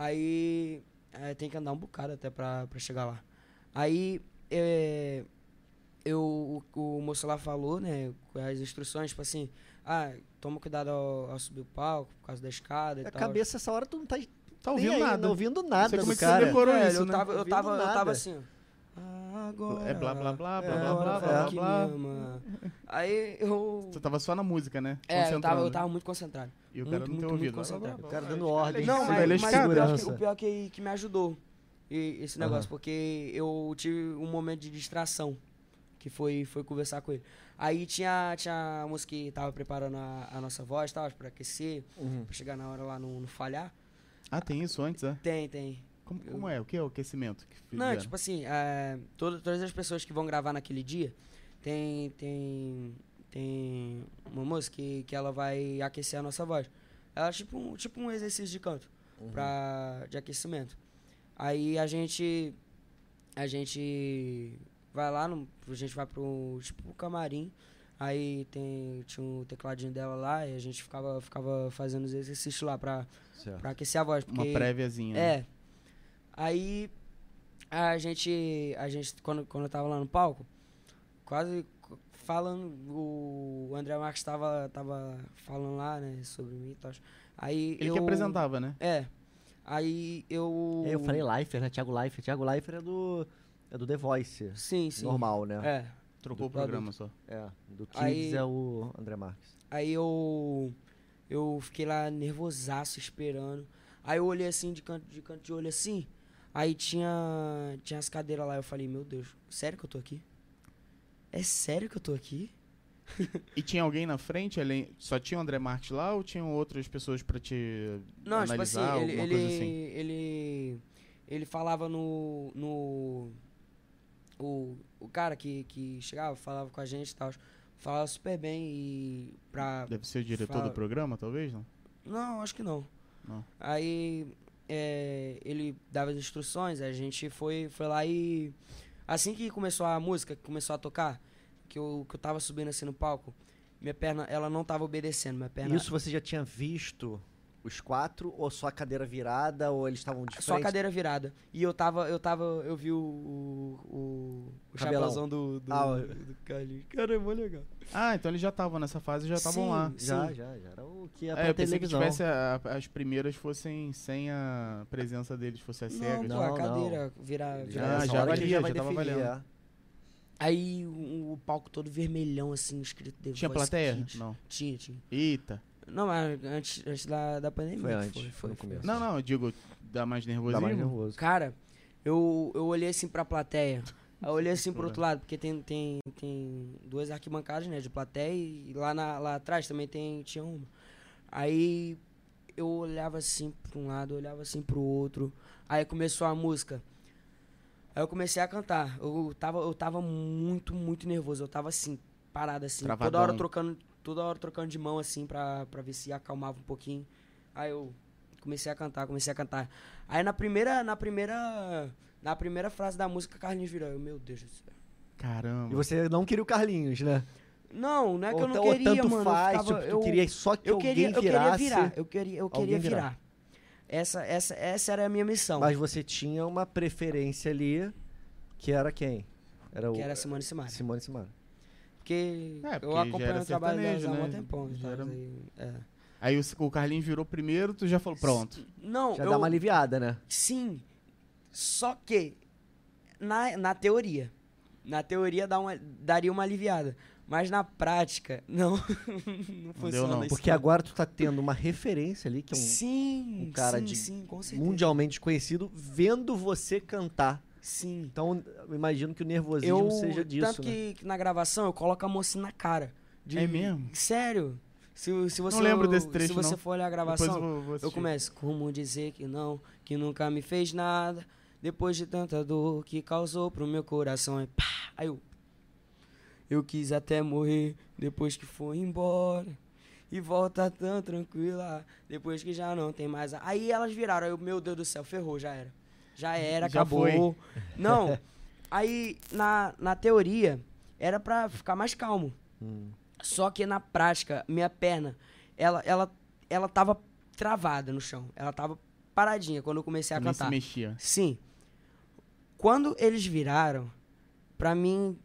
Aí é, tem que andar um bocado até pra, pra chegar lá. Aí é, eu, o, o moço lá falou, né, com as instruções, tipo assim, ah, toma cuidado ao, ao subir o palco, por causa da escada e A tal. cabeça, essa hora, tu não tá, Tá ouvindo aí, nada. Não ouvindo nada Sei do como é que você cara. decorou Velho, isso, eu né? tava, eu Ouvindo tava, eu nada. tava assim, ó. Agora. É blá, blá, blá, blá, é blá, blá, blá, blá. me ama. Aí eu. Você tava só na música, né? É, eu tava, eu tava muito concentrado. E o cara muito, não tem muito, ouvido. muito concentrado. O cara dando ordem. Não, mas, mas escada. o pior, que, o pior que, que me ajudou e- esse negócio, porque eu tive um momento de distração, que foi, foi conversar com ele. Aí tinha, tinha a música que tava preparando a, a nossa voz, tava, pra aquecer, Uhum. pra chegar na hora lá no, no falhar. Ah, tem isso antes, é? Tem, tem. Como, como é? O que é o aquecimento? Que Não, tipo assim, é, todo- todas as pessoas que vão gravar naquele dia, tem, tem, tem uma moça que, que ela vai aquecer a nossa voz. Ela é tipo um, tipo um exercício de canto, pra, de aquecimento. Aí a gente, a gente vai lá, no, a gente vai pro, tipo, camarim, aí tem, tinha um tecladinho dela lá e a gente ficava, ficava fazendo os exercícios lá pra, Certo. pra aquecer a voz. Uma porque- préviazinha. né? Aí a gente, a gente quando, quando eu tava lá no palco, quase falando, o André Marques tava, tava falando lá, né, sobre mim e tal. Aí Ele eu, que apresentava, né? É. Aí eu... É, Eu falei Leifert, né? Thiago Leifert. Thiago Leifert é do, é do The Voice. Sim, sim. Normal, né? É. Trocou o Do programa só. É. Do Kids Aí- é o André Marques. Aí eu eu fiquei lá nervosaço esperando. Aí eu olhei assim de canto de canto de olho assim. Aí tinha tinha as cadeiras lá, eu falei: "Meu Deus, sério que eu tô aqui? É sério que eu tô aqui?" E tinha alguém na frente? Além... Só tinha o André Marques lá ou tinham outras pessoas pra te Não, tipo assim, analisar? ele ele, assim? ele ele falava no no o, o cara que, que chegava, falava com a gente e tal, falava super bem e pra Deve ser o diretor Fala- do programa, talvez, não? Não, acho que não. Não. Aí é, ele dava as instruções, a gente foi, foi lá e. Assim que começou a música, que começou a tocar, que eu, que eu tava subindo assim no palco, minha perna, ela não tava obedecendo. Minha perna. Isso você já tinha visto os quatro, ou só a cadeira virada, ou eles estavam de Só a frente? cadeira virada. E eu tava, eu tava, eu vi o, o, o, chapéuzão do, do, Ah, do Carlinhos. Cara, é mó legal. Ah, então eles já estavam nessa fase já estavam lá. Já, Sim. já, já era o que ia É, pra eu pensei que televisão. tivesse a- as primeiras fossem sem a presença deles, fosse a Não, cega. pô, Não, a não. cadeira virar. Já- virar Nessa já ele valia, já já tava valendo. é. Aí o, o palco todo vermelhão, assim, escrito The Tinha Voice plateia? Kids. Não. Tinha, tinha. Eita. Não, mas antes, antes da, da pandemia. Foi antes, foi no começo. Não, não, eu digo, dá mais Dá nervosismo. mais nervoso. Cara, eu, eu olhei assim pra plateia. Aí Eu olhei assim pro outro lado, porque tem, tem, tem duas arquibancadas, né, de plateia, e lá, na, lá atrás também tem, tinha uma. Aí eu olhava assim pra um lado, olhava assim pro outro. Aí começou a música. Aí eu comecei a cantar. Eu tava, eu tava muito, muito nervoso. Eu tava assim, parado assim. Toda Travadão. hora trocando, toda hora trocando de mão assim pra, pra ver se acalmava um pouquinho. Aí eu comecei a cantar, comecei a cantar. Aí na primeira, na primeira, na primeira frase da música, Carlinhos virou. Eu, meu Deus do céu. Caramba. E você não queria o Carlinhos, né? Não, não é que ou, eu não queria, tanto mano. faz, eu, ficava, tipo, eu, queria só que eu alguém queria, eu queria virasse. virar. Eu queria, eu queria virar. virar. Essa, essa, essa era a minha missão. Mas você tinha uma preferência ali, que era quem? Era o que era Simone Simara. Simone Simara. Porque, É, porque eu acompanho o trabalho delas sertanejo, há um né? tempão. Já tá? era- Aí, é. Aí o, o Carlinhos virou primeiro, tu já falou, pronto. Não, Já eu, dá uma aliviada, né? Sim. Só que, na, na teoria, na teoria dá uma, daria uma aliviada. Mas na prática, não, não funciona não. isso. Porque agora tu tá tendo uma referência ali, que é um sim, um cara sim, de sim, mundialmente desconhecido, vendo você cantar. Sim. Então, eu imagino que o nervosismo Eu, seja disso, tanto né? que, que na gravação eu coloco a moça na cara. De- É mesmo? Sério. Se, se você, lembro desse trecho, Se você não. for olhar a gravação, eu vou, vou Eu começo, como dizer que não, que nunca me fez nada, depois de tanta dor que causou pro meu coração. Aí, pá, aí eu, eu quis até morrer depois que foi embora. E volta tão tranquila, depois que já não tem mais. a- Aí elas viraram, aí eu, meu Deus do céu, ferrou, já era. Já era, Já acabou. foi. Não, aí na, na teoria era pra ficar mais calmo. Hum. Só que na prática, minha perna, ela, ela, ela tava travada no chão. Ela tava paradinha quando eu comecei a se cantar. mexia. Sim. Quando eles viraram, pra mim,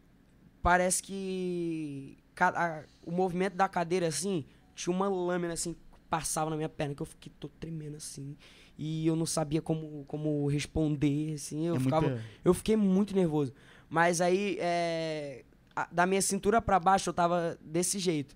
parece que a- o movimento da cadeira, assim, tinha uma lâmina, assim, que passava na minha perna, que eu fiquei todo tremendo, assim. E eu não sabia como, como responder, assim. Eu, é ficava, muita- eu fiquei muito nervoso. Mas aí, é, a- da minha cintura pra baixo, eu tava desse jeito.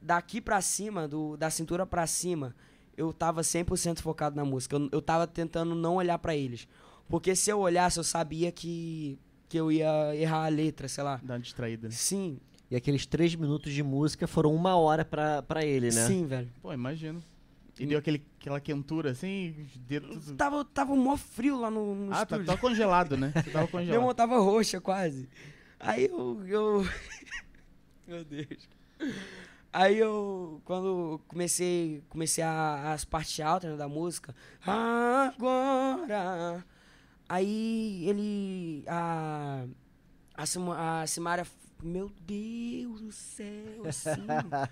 Daqui pra cima, do, da cintura pra cima, eu tava 100% focado na música. Eu, eu tava tentando não olhar pra eles. Porque se eu olhasse, eu sabia que, que eu ia errar a letra, sei lá. Dá uma distraída. né? Sim, E aqueles três minutos de música foram uma hora pra, pra ele, né? sim, velho. Pô, imagino. E deu aquele, aquela quentura assim, os dedos tudo... Tava, tava um mó frio lá no, no Ah, tá, estúdio. tava congelado, né? Você tava Minha congelado. mão tava roxa quase. Aí eu. eu... Meu Deus. Aí eu, quando comecei, comecei a, as partes altas né, da música, agora. Aí ele. A. A, Sima- a Simária. Meu Deus do céu, assim.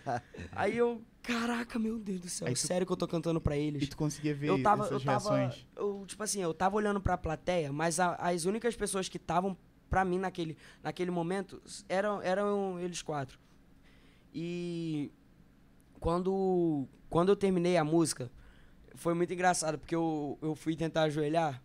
Aí eu. Caraca, meu Deus do céu. Tu- Sério que eu tô cantando pra eles. E tu conseguia ver Eu tava, essas eu tava, reações. eu, tipo assim, eu tava olhando pra plateia, mas a- as únicas pessoas que estavam pra mim naquele, naquele momento eram, eram eles quatro. E quando, quando eu terminei a música, foi muito engraçado, porque eu, eu fui tentar ajoelhar,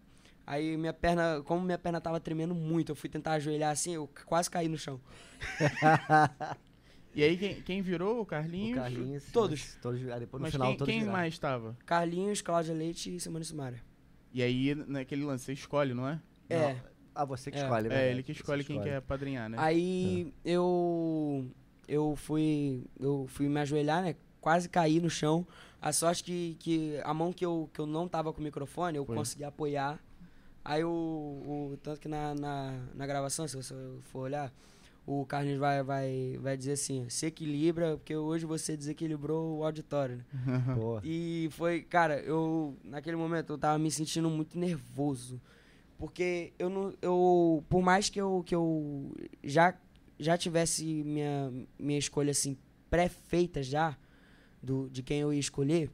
aí minha perna, como minha perna tava tremendo muito, eu fui tentar ajoelhar assim, eu quase caí no chão. E aí, quem, quem virou? O O Carlinhos? Carlinhos. Todos. mas Todos depois no Mas final quem, todos quem viraram. mais tava? Carlinhos, Cláudia Leite e Simone Simaria. E aí, naquele lance, você escolhe, não é? É. Não. Ah, você que É. escolhe, É, verdade. ele que Você escolhe quem quer padrinhar, né? Aí eu eu fui eu fui me ajoelhar, né? Quase caí no chão. A sorte que, que a mão que eu, que eu não tava com o microfone, eu Foi. consegui apoiar. Aí o, o tanto que na, na, na gravação, se você for olhar, o Carlinhos vai, vai, vai dizer assim, se equilibra, porque hoje você desequilibrou o auditório, né? E foi, cara, eu naquele momento eu tava me sentindo muito nervoso. Porque eu não eu por mais que eu que eu já já tivesse minha minha escolha assim pré-feita já do de quem eu ia escolher,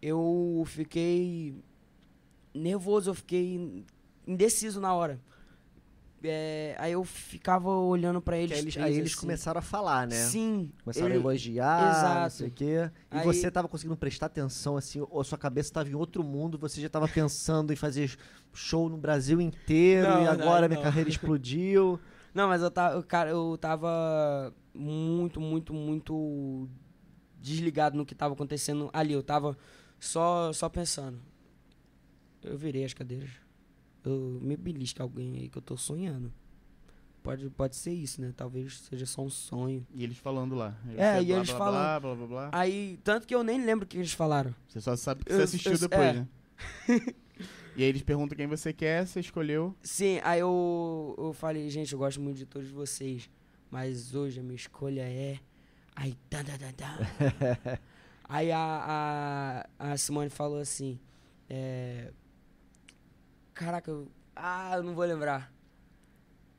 eu fiquei nervoso, eu fiquei indeciso na hora. É, aí eu ficava olhando pra Que eles, aí eles, aí eles assim. começaram a falar, né? Sim. Começaram ele- a elogiar, não Exato. sei o quê. E Aí- você tava conseguindo prestar atenção, assim, ou a sua cabeça tava em outro mundo, você já tava pensando em fazer show no Brasil inteiro, Não, e não, agora minha não. carreira explodiu. Não, mas eu tava, cara, eu tava muito, muito, muito desligado no que tava acontecendo ali. Eu tava só, só pensando. Eu virei as cadeiras. Eu me belisque alguém aí que eu tô sonhando. Pode, pode ser isso, né? Talvez seja só um sonho. E eles falando lá. É, e blá, eles blá, falam- Blá, blá, blá, blá. Aí, tanto que eu nem lembro o que eles falaram. Você só sabe que Eu- você assistiu eu- depois, é. né? e aí eles perguntam quem você quer, você escolheu. Sim, aí eu, eu falei, gente, eu gosto muito de todos vocês, mas hoje a minha escolha é. Aí, tá, tá, tá, tá. aí a, a, a Simone falou assim: é, Caraca, eu, ah, eu não vou lembrar.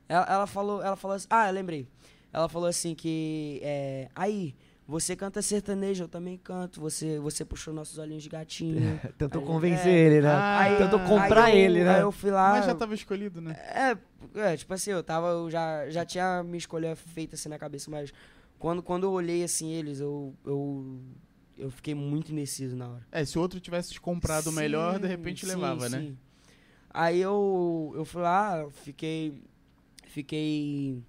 Ela, ela falou, ela falou assim, ah, eu lembrei. Ela falou assim que, é, aí, você canta sertanejo, eu também canto. Você, você puxou nossos olhinhos de gatinho. Tentou Aí- convencer é. ele, né? Ah, Aí- Tentou comprar Aí eu- ele, né? Aí eu fui lá. Mas já tava escolhido, né? É, é, tipo assim, eu tava, eu já, já tinha minha escolha feita assim na cabeça, mas quando, quando eu olhei assim eles, eu, eu, eu fiquei muito indeciso na hora. É, se o outro tivesse comprado o melhor, de Sim, repente sim, levava, né? Aí eu, eu fui lá, fiquei, fiquei,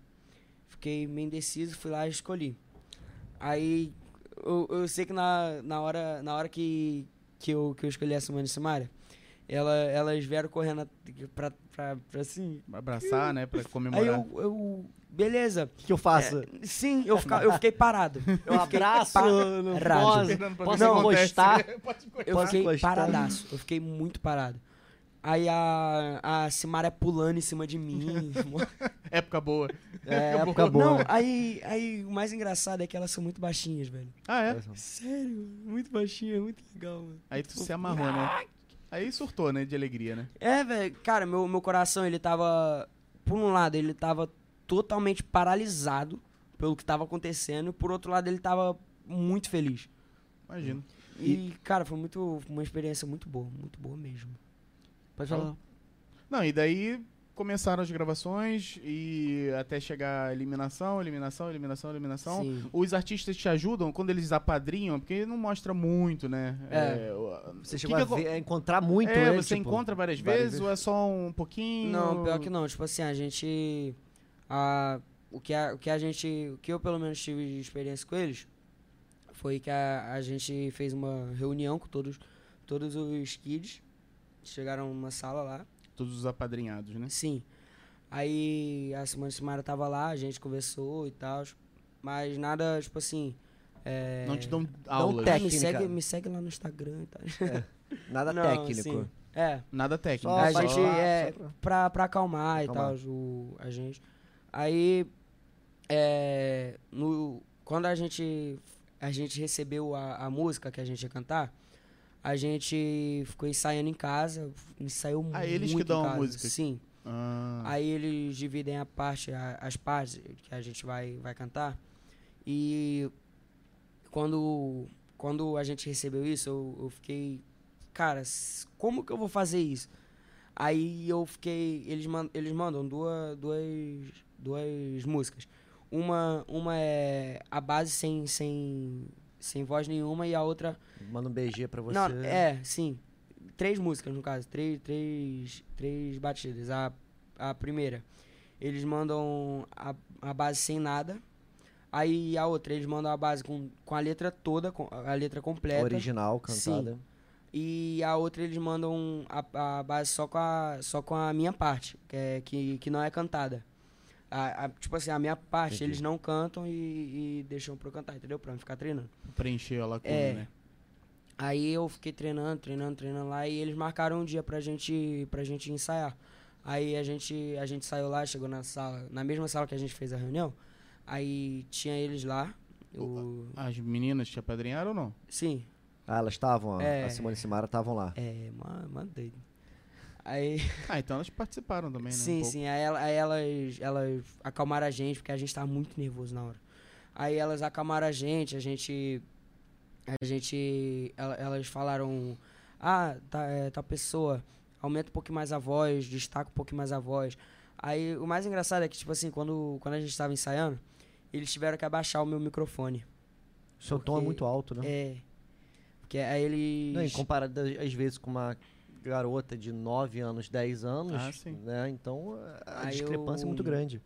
fiquei meio indeciso, fui lá e escolhi. Aí eu, eu sei que na, na hora, na hora que, que, eu, que eu escolhi a Simone Simaria, ela, elas vieram correndo pra, pra, pra assim, Abraçar, né? Pra Aí comemorar. eu, eu. Beleza. O que, que eu faço? Sim, eu, fica, eu fiquei parado. eu fiquei abraço, parado. não posso, posso o que acontece. encostar. Pode encostar. Eu fiquei paradaço. Eu fiquei muito parado. Aí a, a Simária pulando em cima de mim. Época boa. É, Época época boa. Não, aí, aí o mais engraçado é que elas são muito baixinhas, velho. Ah, é? Sério, muito baixinha, muito legal, mano. Aí tu se amarrou, né? Aí surtou, né? De alegria, né? É, velho, cara, meu, meu coração, ele tava. Por um lado, ele tava totalmente paralisado pelo que tava acontecendo, e por outro lado, ele tava muito feliz. Imagino. E, cara, foi muito, uma experiência muito boa, muito boa mesmo. Pode Fala. falar. Não, e daí começaram as gravações e até chegar a eliminação, eliminação, eliminação, eliminação. Sim. Os artistas te ajudam quando eles apadrinham, porque não mostra muito, né? É. o- Você chegou que a, que ver- a encontrar muito é, ele, você tipo, encontra várias, várias vezes, vezes? ou é só um pouquinho? Não, pior que não. Tipo assim, a gente. A, o, que a, o que a gente. O que eu pelo menos tive de experiência com eles foi que a, a gente fez uma reunião com todos, todos os kids. Chegaram numa sala lá. Todos os apadrinhados, né? Sim. Aí a Simone Simara tava lá, a gente conversou e tal. Mas nada, tipo assim, É, Não te dão aulas. tec- ah, me, segue, me segue lá no Instagram e tal. Nada Não, técnico. assim, é, Nada técnico. Só a pra- gente só é pra- pra, pra acalmar, Acalmar. e tal, o, a gente. Aí, é, no, quando a gente, a gente recebeu a, a música que a gente ia cantar, a gente ficou ensaiando em casa, ensaiou muito Ah, eles que em dão a música? Sim. Ah, Aí eles dividem a parte, a- as partes que a gente vai, vai cantar. E quando, quando a gente recebeu isso, eu, eu fiquei, cara, como que eu vou fazer isso? Aí eu fiquei, eles, man, eles mandam duas, duas, duas músicas. Uma, uma é a base sem, sem, sem voz nenhuma e a outra Manda um BG pra você. não, é, sim. Três músicas, no caso. Três, três, três batidas. A, a primeira, eles mandam a, a base sem nada. Aí a outra, eles mandam a base com, com a letra toda, com a letra completa. Original, cantada. E a outra, eles mandam a, a base só com a, só com a minha parte, que, é, que, que não é cantada. A, a- tipo assim, a minha parte, Entendi. eles não cantam e, e deixam pra eu cantar, entendeu? Pra eu ficar treinando. preencher a lacuna, É. né? Aí eu fiquei treinando, treinando, treinando lá e eles marcaram um dia pra gente, pra gente ensaiar. Aí a gente, a gente saiu lá, chegou na sala, na mesma sala que a gente fez a reunião. Aí tinha eles lá. O, As meninas te apadrinharam ou não? sim, Ah, elas estavam, É. a Simone e Simara estavam lá. é, mano, mano doido. Aí, Ah, então elas participaram também, né? um sim, pouco. sim, aí, ela- aí elas, elas acalmaram a gente, porque a gente tava muito nervoso na hora. Aí elas acalmaram a gente, a gente. A gente. ela- Elas falaram. Ah, tá, é, tá pessoa, aumenta um pouquinho mais a voz, destaca um pouquinho mais a voz. Aí o mais engraçado é que, tipo assim, quando, quando a gente tava ensaiando, eles tiveram que abaixar o meu microfone. O seu tom é Porque- muito alto, né? É. Porque aí eles. Não, em comparado às vezes com uma garota de 9 anos, 10 anos, Ah, sim. né? Então a Aí discrepância é eu- muito grande.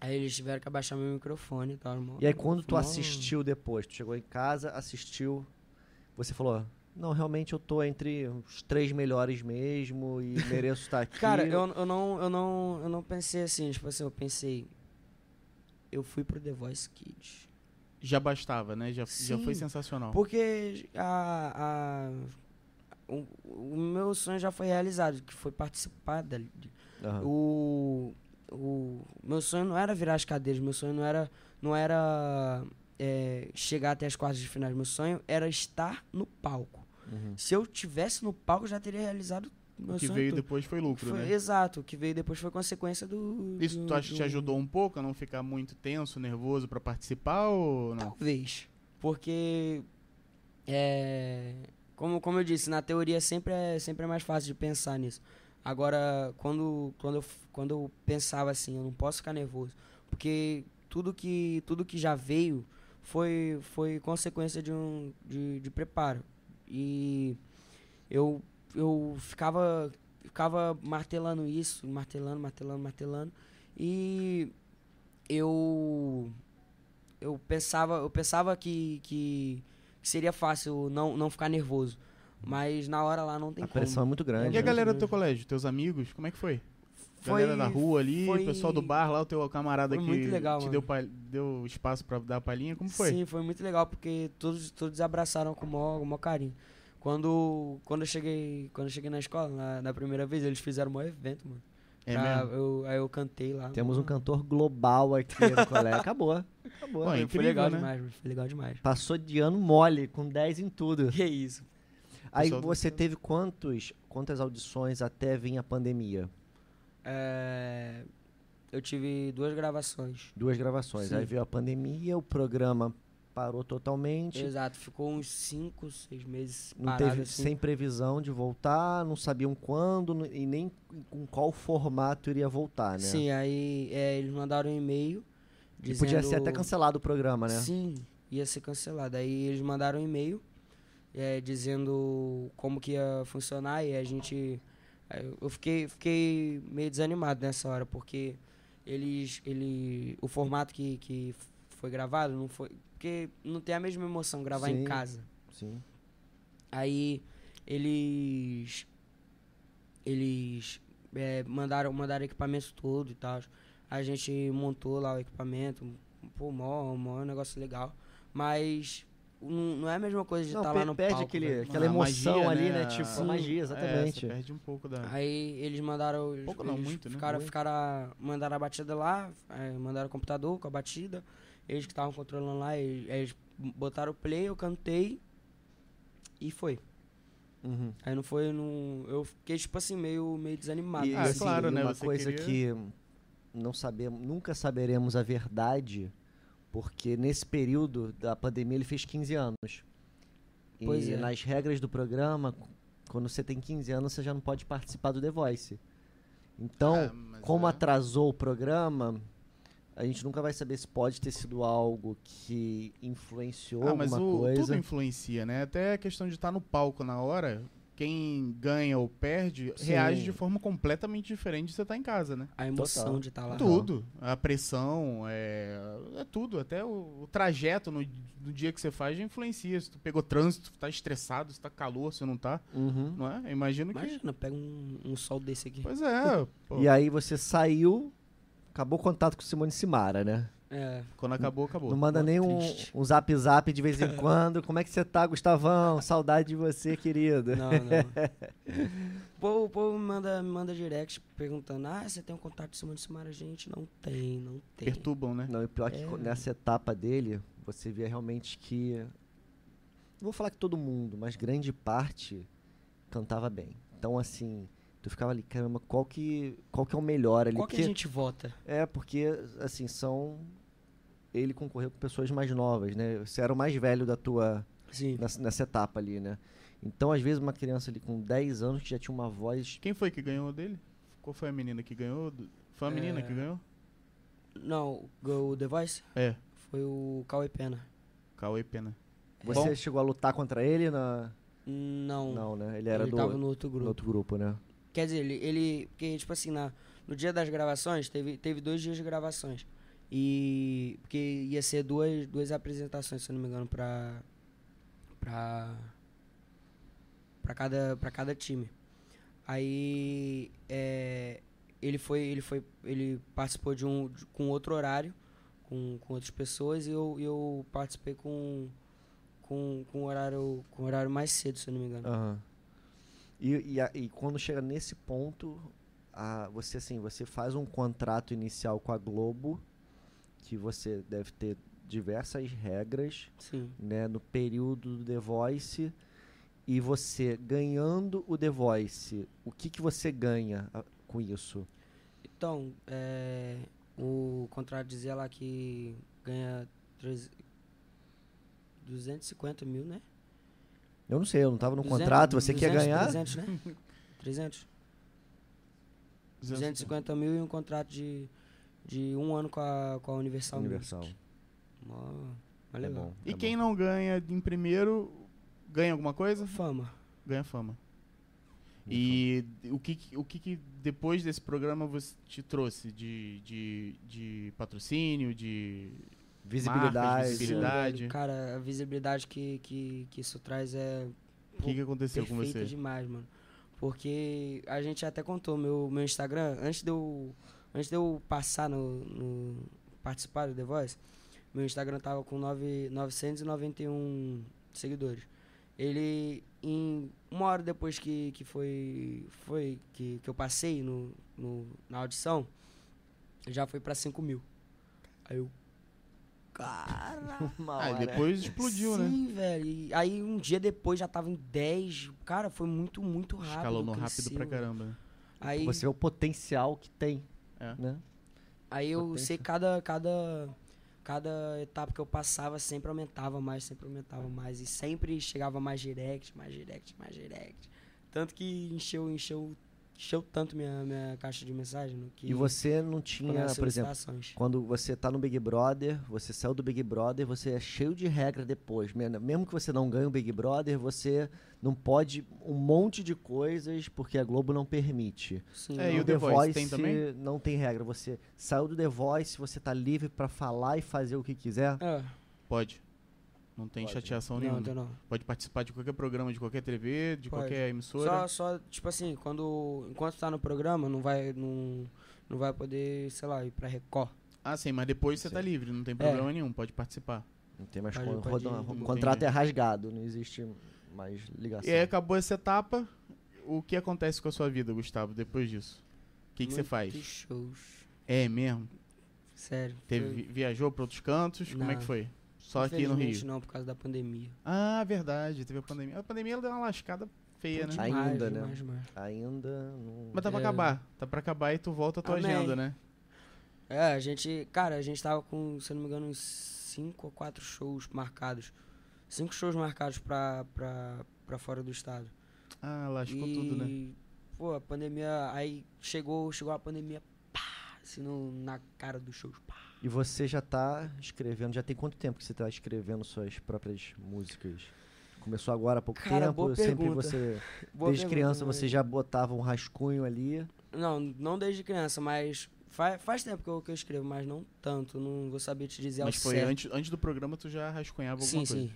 Aí eles tiveram que abaixar meu microfone e tal. mó- E aí quando tu assistiu depois, tu chegou em casa, assistiu, você falou, não, realmente eu tô entre os três melhores mesmo e mereço estar aqui. Cara, eu, eu, não, eu, não, eu não pensei assim, tipo assim, eu pensei. Eu fui pro The Voice Kids. Já bastava, né? Já, já foi Sim. sensacional. Porque a, a, o, o meu sonho já foi realizado, que foi participar dali. Aham. O, o meu sonho não era virar as cadeiras, meu sonho não era, não era é, chegar até as quartas de finais, meu sonho era estar no palco. Uhum. Se eu tivesse no palco, eu já teria realizado meu O que veio todo. depois foi lucro, Foi- né? Exato, o que veio depois foi consequência do. Isso do- tu acha que te do- ajudou um pouco a não ficar muito tenso, nervoso pra participar ou não? Talvez. Porque. É, como, como eu disse, na teoria sempre é, sempre é mais fácil de pensar nisso. Agora, quando, quando, eu, quando eu pensava assim, eu não posso ficar nervoso. Porque tudo que, tudo que já veio foi, foi consequência de um de, de preparo. E eu, eu ficava, ficava martelando isso, martelando, martelando, martelando. E eu eu pensava, eu pensava que, que, que seria fácil não, não ficar nervoso. Mas na hora lá não tem A como. pressão é muito grande. E a muito galera do grande. teu colégio, teus amigos, como é que foi? Foi- galera da rua ali, foi- o pessoal do bar lá, o teu camarada foi que muito legal, te mano. deu, deu espaço pra dar a palhinha, como foi? Sim, foi muito legal porque todos, todos abraçaram com o maior, com o maior carinho. Quando, quando, eu cheguei, quando eu cheguei na escola, na, na primeira vez, eles fizeram um maior evento, mano. É Pra- mesmo? eu, aí eu cantei lá. Temos um cantor global aqui no colégio. Acabou. Acabou. Pô, é Foi incrível, legal né? demais, mano. Foi legal demais. Passou de ano mole, com 10 em tudo. Que isso. Aí Pessoal do- você teve quantos, quantas audições até vir a pandemia? É, eu tive duas gravações. Duas gravações. Sim. Aí veio a pandemia, o programa parou totalmente. Exato, ficou uns 5, 6 meses Não parado teve assim. sem previsão de voltar, não sabiam quando e nem com qual formato iria voltar, né? Sim, aí é, eles mandaram um e-mail E dizendo... podia ser até cancelado o programa, né? Sim, ia ser cancelado. Aí eles mandaram um e-mail é, dizendo como que ia funcionar e a gente... Eu fiquei, fiquei meio desanimado nessa hora, porque eles... Ele, o formato que, que foi gravado não foi... Porque não tem a mesma emoção gravar Sim. em casa. Sim. Aí eles eles é, mandaram mandaram equipamento todo e tal. A gente montou lá o equipamento, pô, mó, mó negócio legal. Mas não, não é a mesma coisa de Não, estar per- lá no perde palco. aquele, velho. aquela emoção magia, ali, né? né? Tipo, Sim. magia, É, exatamente. você perde um pouco da. Aí eles mandaram. Pouco não, eles muito, né? ficaram, Muito. ficaram a- mandaram a batida lá, aí mandaram o computador com a batida. Eles que estavam controlando lá, eles, eles botaram o play, eu cantei e foi. Uhum. Aí não foi. Não, eu fiquei, tipo assim, meio, meio desanimado. E, Ah, assim, claro, e né, Uma você coisa queria- que não sabemos, nunca saberemos a verdade, porque nesse período da pandemia ele fez 15 anos. E Pois é. nas regras do programa, quando você tem 15 anos, você já não pode participar do The Voice. Então, Ah, como é. atrasou o programa, a gente nunca vai saber se pode ter sido algo que influenciou Ah, mas alguma o, coisa. tudo influencia, né? Até a questão de estar no palco na hora, quem ganha ou perde Sim. reage de forma completamente diferente de você estar em casa, né? A emoção Total. de estar lá. Tudo. A pressão, é, é tudo. Até o, o trajeto no, no dia que você faz já influencia. Se tu pegou trânsito, tá estressado, se tá calor, se não tá, Uhum. não é? Eu imagino que... Imagina, pega um, um sol desse aqui. Pois é. pô, E aí você saiu, acabou o contato com Simone Simara, né? É. quando acabou, acabou. Não manda Pô, nem um, um zap zap de vez em quando. Como é que você tá, Gustavão? Saudade de você, querido. Não, não. o povo, o povo me manda, me manda direct perguntando: Ah, você tem um contato de Simone Simara? Gente, não tem, não tem. Perturbam, né? Não, e pior que É. co- nessa etapa dele, você via realmente que. Não vou falar que todo mundo, mas grande parte cantava bem. Então, assim, tu ficava ali, caramba, qual que, qual que é o melhor ali? Qual que Porque- a gente vota? É, porque, assim, são. Ele concorreu com pessoas mais novas, né? Você era o mais velho da tua. Sim. nessa, nessa etapa ali, né? Então, às vezes, uma criança ali com 10 anos que já tinha uma voz. Quem foi que ganhou dele? Qual foi a menina que ganhou? Foi a menina É. que ganhou? Não, o The Voice É, foi o Cauê Pena. Cauê Pena. Você Bom. chegou a lutar contra ele? Na... Não. Não, né? Ele era ele do tava no outro no grupo. outro grupo, né? Quer dizer, ele, ele. Porque, tipo assim, na, no dia das gravações, teve, teve dois dias de gravações. E. Porque ia ser duas, duas apresentações, se eu não me engano, pra. Pra. Pra cada, pra cada time. Aí. É, ele foi. Ele foi. Ele participou de um. de- com outro horário. Com, com outras pessoas. E eu, eu participei com. Com, com horário. Com horário mais cedo, se eu não me engano. Aham. E, e, a- e quando chega nesse ponto, a, você assim, você faz um contrato inicial com a Globo, que você deve ter diversas regras, Sim. né, no período do The Voice, e você ganhando o The Voice, o que, que você ganha ah, com isso? Então, é, o contrato dizia lá que ganha treze- 250 mil, né? Eu não sei, eu não estava no 200, contrato, você quer 200, ganhar? 300, né? 300. 250 mil e um contrato de, de um ano com a, com a Universal. Universal. Music. Mó, É legal. bom, E é quem bom. não ganha em primeiro, ganha alguma coisa? Fama. Ganha fama. E o que, que- o que, que depois desse programa você te trouxe de, de, de patrocínio, de Visibilidade. marcas, Sim, visibilidade? velho. Cara, a visibilidade que, que, que isso traz é O que, que aconteceu com perfeita você? demais, mano. Porque a gente até contou meu, meu Instagram, antes de eu, antes de eu passar no, no- participar do The Voice, meu Instagram tava com nove, 991 seguidores. Ele, em uma hora depois que, que foi, foi que, que eu passei no, no, na audição, já foi pra 5 mil. Aí eu, cara... Uma hora. depois explodiu, né? Sim, velho. E aí um dia depois já tava em 10. Cara, foi muito, muito rápido. Escalonou rápido pra caramba. né? Aí, Você vê o potencial que tem, É. né? aí eu potência. sei que cada, cada, cada etapa que eu passava sempre aumentava mais, sempre aumentava mais. E sempre chegava mais direct, mais direct, mais direct. Tanto que encheu, encheu, encheu tanto minha, minha caixa de mensagem. no Que E você não tinha, por exemplo. Quando você tá no Big Brother, você saiu do Big Brother, você é cheio de regra depois. Mesmo que você não ganhe o Big Brother, você não pode um monte de coisas porque a Globo não permite. Sim, É, e não. o The Voice tem também? não tem regra. Você saiu do The Voice, você tá livre pra falar e fazer o que quiser. É, Pode. Não tem Pode. chateação não, nenhuma. então não. Pode participar de qualquer programa, de qualquer TV, de Pode. qualquer emissora. Só, só, tipo assim, quando. Enquanto tá no programa, não vai. Não, não vai poder, sei lá, ir pra Record. Ah, sim, mas depois você tá livre, não tem problema nenhum, pode participar. Não tem mais Pode- pode- o contrato é rasgado, não existe mais ligação. E aí acabou essa etapa. O que acontece com a sua vida, Gustavo, depois disso? O que, que você Muitos faz? shows. É mesmo? Sério. Teve, foi- vi- viajou para outros cantos? Como é que Não. foi? Só aqui no Rio? não, por causa da pandemia. Ah, verdade. Teve a pandemia. A pandemia ela deu uma lascada feia, né? Ai, Demais, Ainda, né? demais, demais. Ainda não... Mas tá pra É. acabar. Tá pra acabar e tu volta a tua Amém. agenda, né? É, a gente, cara, a gente tava com, se eu não me engano, uns 5 ou 4 shows marcados. Cinco shows marcados pra, pra, pra fora do estado. Ah, lascou e, tudo, né? Pô, a pandemia, aí chegou, chegou a pandemia, pá, assim, no, na cara dos shows, pá. E você já tá escrevendo, já tem quanto tempo que você tá escrevendo suas próprias músicas? Começou agora há pouco Cara, tempo? boa Sempre pergunta. você, Boa desde criança, você já botava um rascunho ali? Não, não desde criança, mas faz, faz tempo que eu, que eu escrevo, mas não tanto, não vou saber te dizer Mas ao foi certo. antes, antes do programa tu já rascunhava alguma Sim, coisa. sim.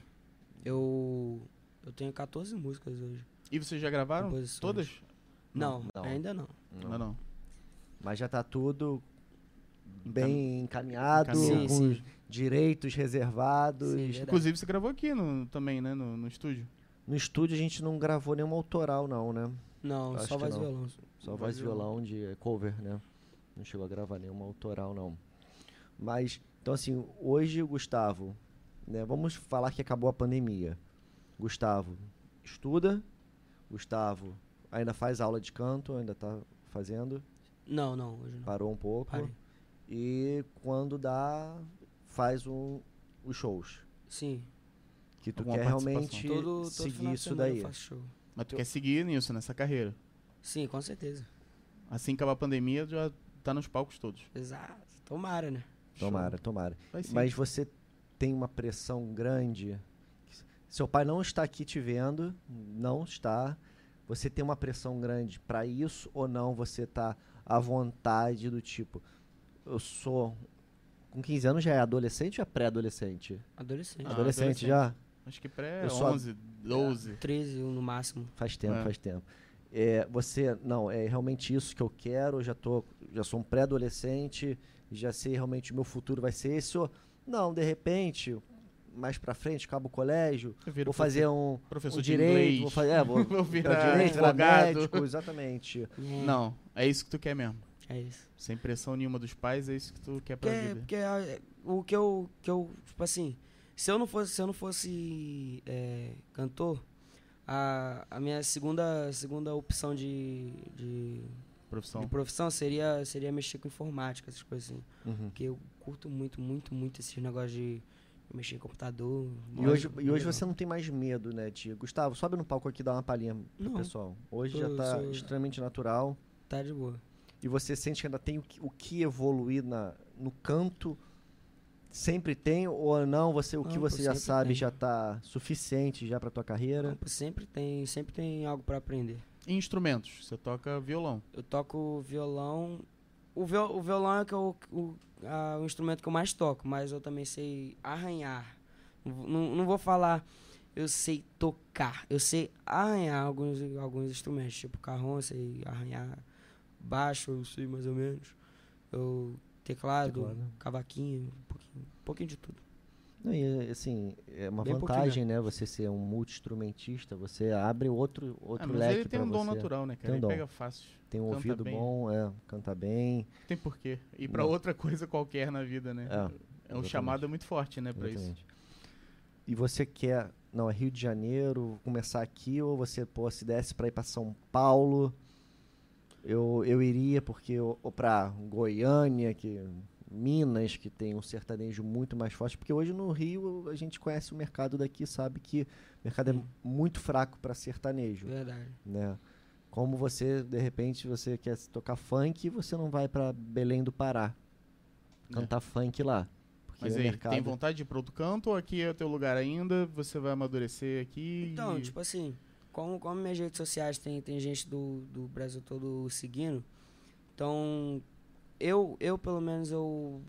Eu, eu tenho 14 músicas hoje. E vocês já gravaram? Todas? Não, Não. ainda não. Não, não. Mas já tá tudo bem encaminhado, Encaminhado. Sim, com sim. direitos reservados. Sim. Inclusive você gravou aqui no, também, né? No, no estúdio. no estúdio a gente não gravou nenhuma autoral, não, né? Não, Acho só voz e violão. Só voz e violão de cover, né? Não chegou a gravar nenhuma autoral, não. Mas, então assim, hoje, Gustavo, né? Vamos falar que acabou a pandemia. Gustavo estuda, Gustavo ainda faz aula de canto, ainda tá fazendo, Não, não, hoje não. parou um pouco. Parei. E quando dá, faz um, os shows. Sim, Que tu Alguma quer realmente todo, todo seguir isso daí. eu show. Mas tu quer seguir nisso, nessa carreira. Sim, com certeza. Assim que acabar a pandemia, já tá nos palcos todos. Exato. Tomara, né? Tomara, tomara. Vai sim. Mas você tem uma pressão grande. Seu pai não está aqui te vendo, não está. Você tem uma pressão grande para isso ou não? Você tá à vontade do tipo, eu sou com 15 anos já é adolescente ou é pré-adolescente? Adolescente. Ah, adolescente, adolescente. já? Acho que pré Eu sou a- 11, 12. 13 no máximo. Faz tempo, É. faz tempo. É, você, não, é realmente isso que eu quero, eu já tô, já sou um pré-adolescente, já sei realmente o meu futuro vai ser esse ou não, de repente, mais pra frente, acabo o colégio, vou fazer um, professor um de direito, inglês. vou fazer, é, vou, Vou virar direito, advogado. médico, exatamente. É, Não, é isso que tu quer mesmo. É isso. Sem pressão nenhuma dos pais, é isso que tu quer pra Porque, vida. porque ah, o que eu, que eu, tipo assim, se eu não fosse, se eu não fosse é, cantor, a, a minha segunda, segunda opção de, de, Profissão. de profissão seria, seria mexer com informática, essas coisas assim. Uhum. Porque eu curto muito, muito, muito esse negócio de mexer em computador. E hoje, e hoje você não tem mais medo, né, de Gustavo, sobe no palco aqui e dá uma palhinha pro Não. pessoal. Hoje Tô- já tá sou- extremamente natural. Tá de boa. E você sente que ainda tem o que, o que evoluir na, no canto? Sempre tem ou não? Você o que Não, você pô, já sabe tem. já tá suficiente já para tua carreira? Então, sempre tem, sempre tem algo pra aprender. E instrumentos? Você toca violão. Eu toco violão. O, viol, o violão é que eu, o, a- o instrumento que eu mais toco, mas eu também sei arranhar. Não, vou- não, não vou falar eu sei tocar, eu sei arranhar alguns, alguns instrumentos, tipo carrom, eu sei arranhar baixo, eu sei mais ou menos. Eu, teclado, Teclado. cavaquinho, um pouquinho, um pouquinho de tudo. Não, e, assim, é uma Bem vantagem, né? Você ser um multi-instrumentista, você abre outro, Ah, outro mas leque ele tem um dom você. natural, né, cara? Tem um ele dom. pega fácil. Tem um canta ouvido bem. bom, é, canta bem. Tem porquê. Ir pra Não. outra coisa qualquer na vida, né? É, É, um chamado muito forte, né, pra isso. E você quer, não, é Rio de Janeiro, começar aqui, ou você, pô, se desse pra ir pra São Paulo, eu, eu iria, porque, pra Goiânia, que, Minas, que tem um sertanejo muito mais forte, porque hoje no Rio a gente conhece o mercado daqui, sabe que o mercado Sim. é muito fraco pra sertanejo, Verdade. né? Como você, de repente, você quer tocar funk, você não vai pra Belém do Pará cantar funk lá. Porque Mas aí, mercado... tem vontade de ir pra outro canto ou aqui é o teu lugar ainda? Você vai amadurecer aqui? Então, e- tipo assim, como, como minhas redes sociais tem, tem gente do, do Brasil todo seguindo, então eu, eu pelo menos, eu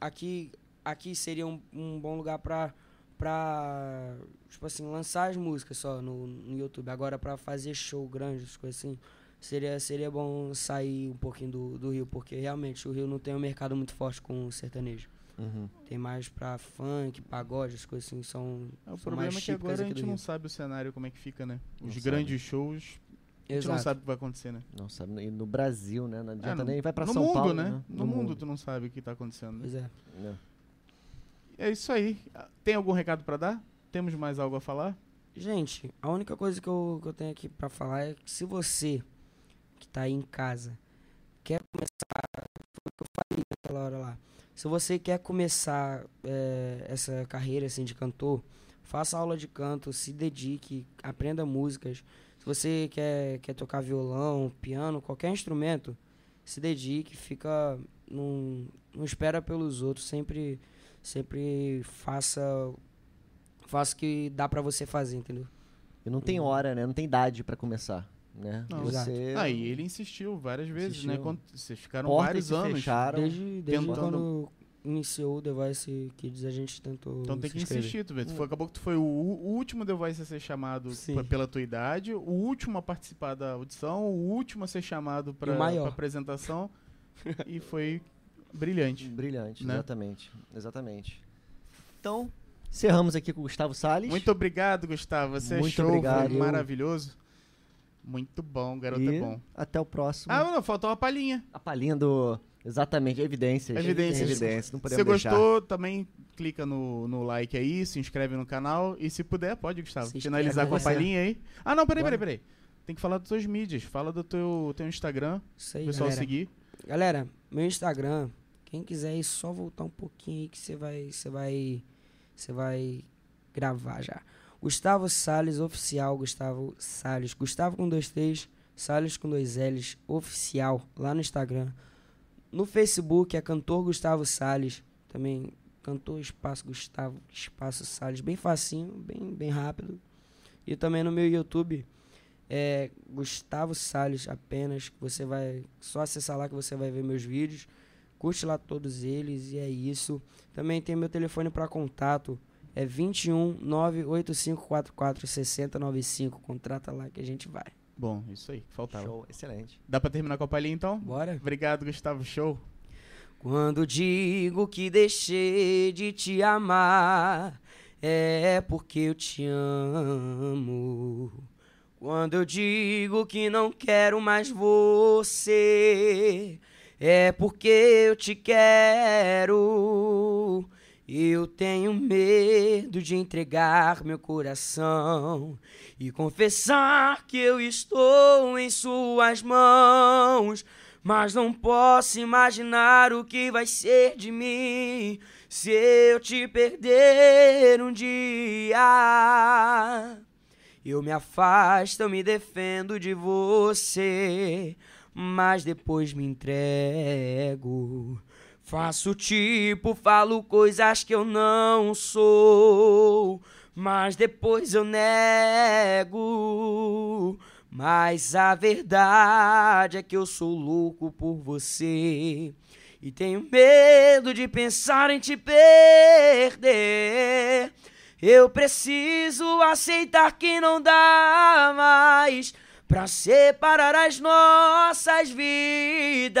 aqui, aqui seria um, um bom lugar pra, pra, tipo assim, lançar as músicas só no, no YouTube. Agora pra fazer show grande, as coisas assim, seria, seria bom sair um pouquinho do, do Rio, porque realmente o Rio não tem um mercado muito forte com o sertanejo. Uhum. Tem mais pra funk, pagode, as coisas assim são. É, o são problema mais é que agora a gente não Rio. sabe o cenário, como é que fica, né? Não Os sabe. grandes shows, a gente não Exato. sabe o que vai acontecer, né? Não sabe, e no Brasil, né? Não adianta É, no- nem vai pra no São mundo, Paulo, né? né? No, mundo, tu não sabe o que tá acontecendo. né? Pois é. Né? É isso aí. Tem algum recado pra dar? Temos mais algo a falar? Gente, a única coisa que eu, que eu tenho aqui pra falar é que se você que tá aí em casa quer começar, foi o que eu falei naquela hora lá, se você quer começar é, essa carreira assim de cantor, faça aula de canto, se dedique, aprenda músicas. Se você quer, quer tocar violão, piano, qualquer instrumento, se dedique, fica, não, não espera pelos outros, sempre, sempre faça faça o que dá pra você fazer, entendeu? E não tem hora, né? Não tem idade pra começar, né? Não. Você... Ah, e ele insistiu várias vezes, né? Insistiu. Quando, vocês ficaram Portas vários se anos. fecharam. Desde, desde tentando- quando iniciou o The Voice Kids, a gente tentou Então tem que inscrever. insistir, tu vê. Tu foi, acabou que tu foi o, o último The Voice a ser chamado Sim. p- pela tua idade, o último a participar da audição, o último a ser chamado pra, E pra apresentação. e foi brilhante. Brilhante, Né? exatamente. Exatamente. Então, encerramos aqui com o Gustavo Salles. Muito obrigado, Gustavo. Você Muito show, obrigado. foi maravilhoso. Muito bom, garoto e é bom. até o próximo. Ah, não, faltou uma palhinha. A palhinha do... Exatamente, evidências. Evidências. Evidências, não Se podemos você deixar. gostou, também clica no, no like aí, se inscreve no canal. E se puder, pode, Gustavo, Se finalizar com a palhinha aí. Ah, não, peraí, peraí, peraí. Tem que falar das suas mídias. Fala do teu, teu Instagram, Isso o aí, pessoal galera. seguir. Galera, meu Instagram, quem quiser aí, só voltar um pouquinho aí que você vai, você vai, você vai gravar já. Gustavo Salles Oficial, Gustavo Salles, Gustavo com dois T's, Salles com dois L's, Oficial, lá no Instagram. No Facebook é cantor Gustavo Salles, também cantor espaço Gustavo espaço Salles, bem facinho, bem, bem rápido. E também no meu YouTube é Gustavo Salles apenas, você vai só acessar lá que você vai ver meus vídeos. Curte lá todos eles e é isso. Também tem meu telefone para contato, é 21 98544 6095. Contrata lá que a gente vai. Bom, isso aí, faltava. Show, excelente. Dá pra terminar com a palhinha então? Bora? Obrigado, Gustavo. Show. Quando digo que deixei de te amar, é porque eu te amo. Quando eu digo que não quero mais você, é porque eu te quero. Eu tenho medo de entregar meu coração e confessar que eu estou em suas mãos. Mas não posso imaginar o que vai ser de mim se eu te perder um dia. Eu me afasto, eu me defendo de você, mas depois me entrego. Faço tipo, falo coisas que eu não sou, mas depois eu nego. Mas a verdade é que eu sou louco por você e tenho medo de pensar em te perder. Eu preciso aceitar que não dá mais pra separar as nossas vidas.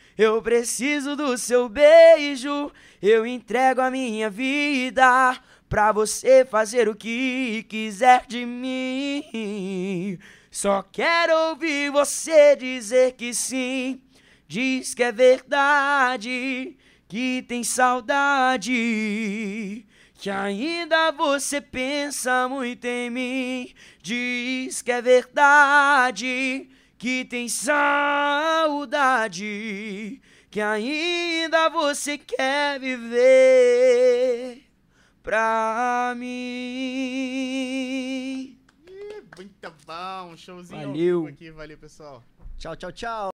Eu preciso do seu beijo, eu entrego a minha vida pra você fazer o que quiser de mim. Só quero ouvir você dizer que sim, diz que é verdade, que tem saudade. Que ainda você pensa muito em mim, diz que é verdade que tem saudade, que ainda você quer viver pra mim. Muito bom, showzinho ao Valeu. aqui, valeu pessoal. Tchau, tchau, tchau.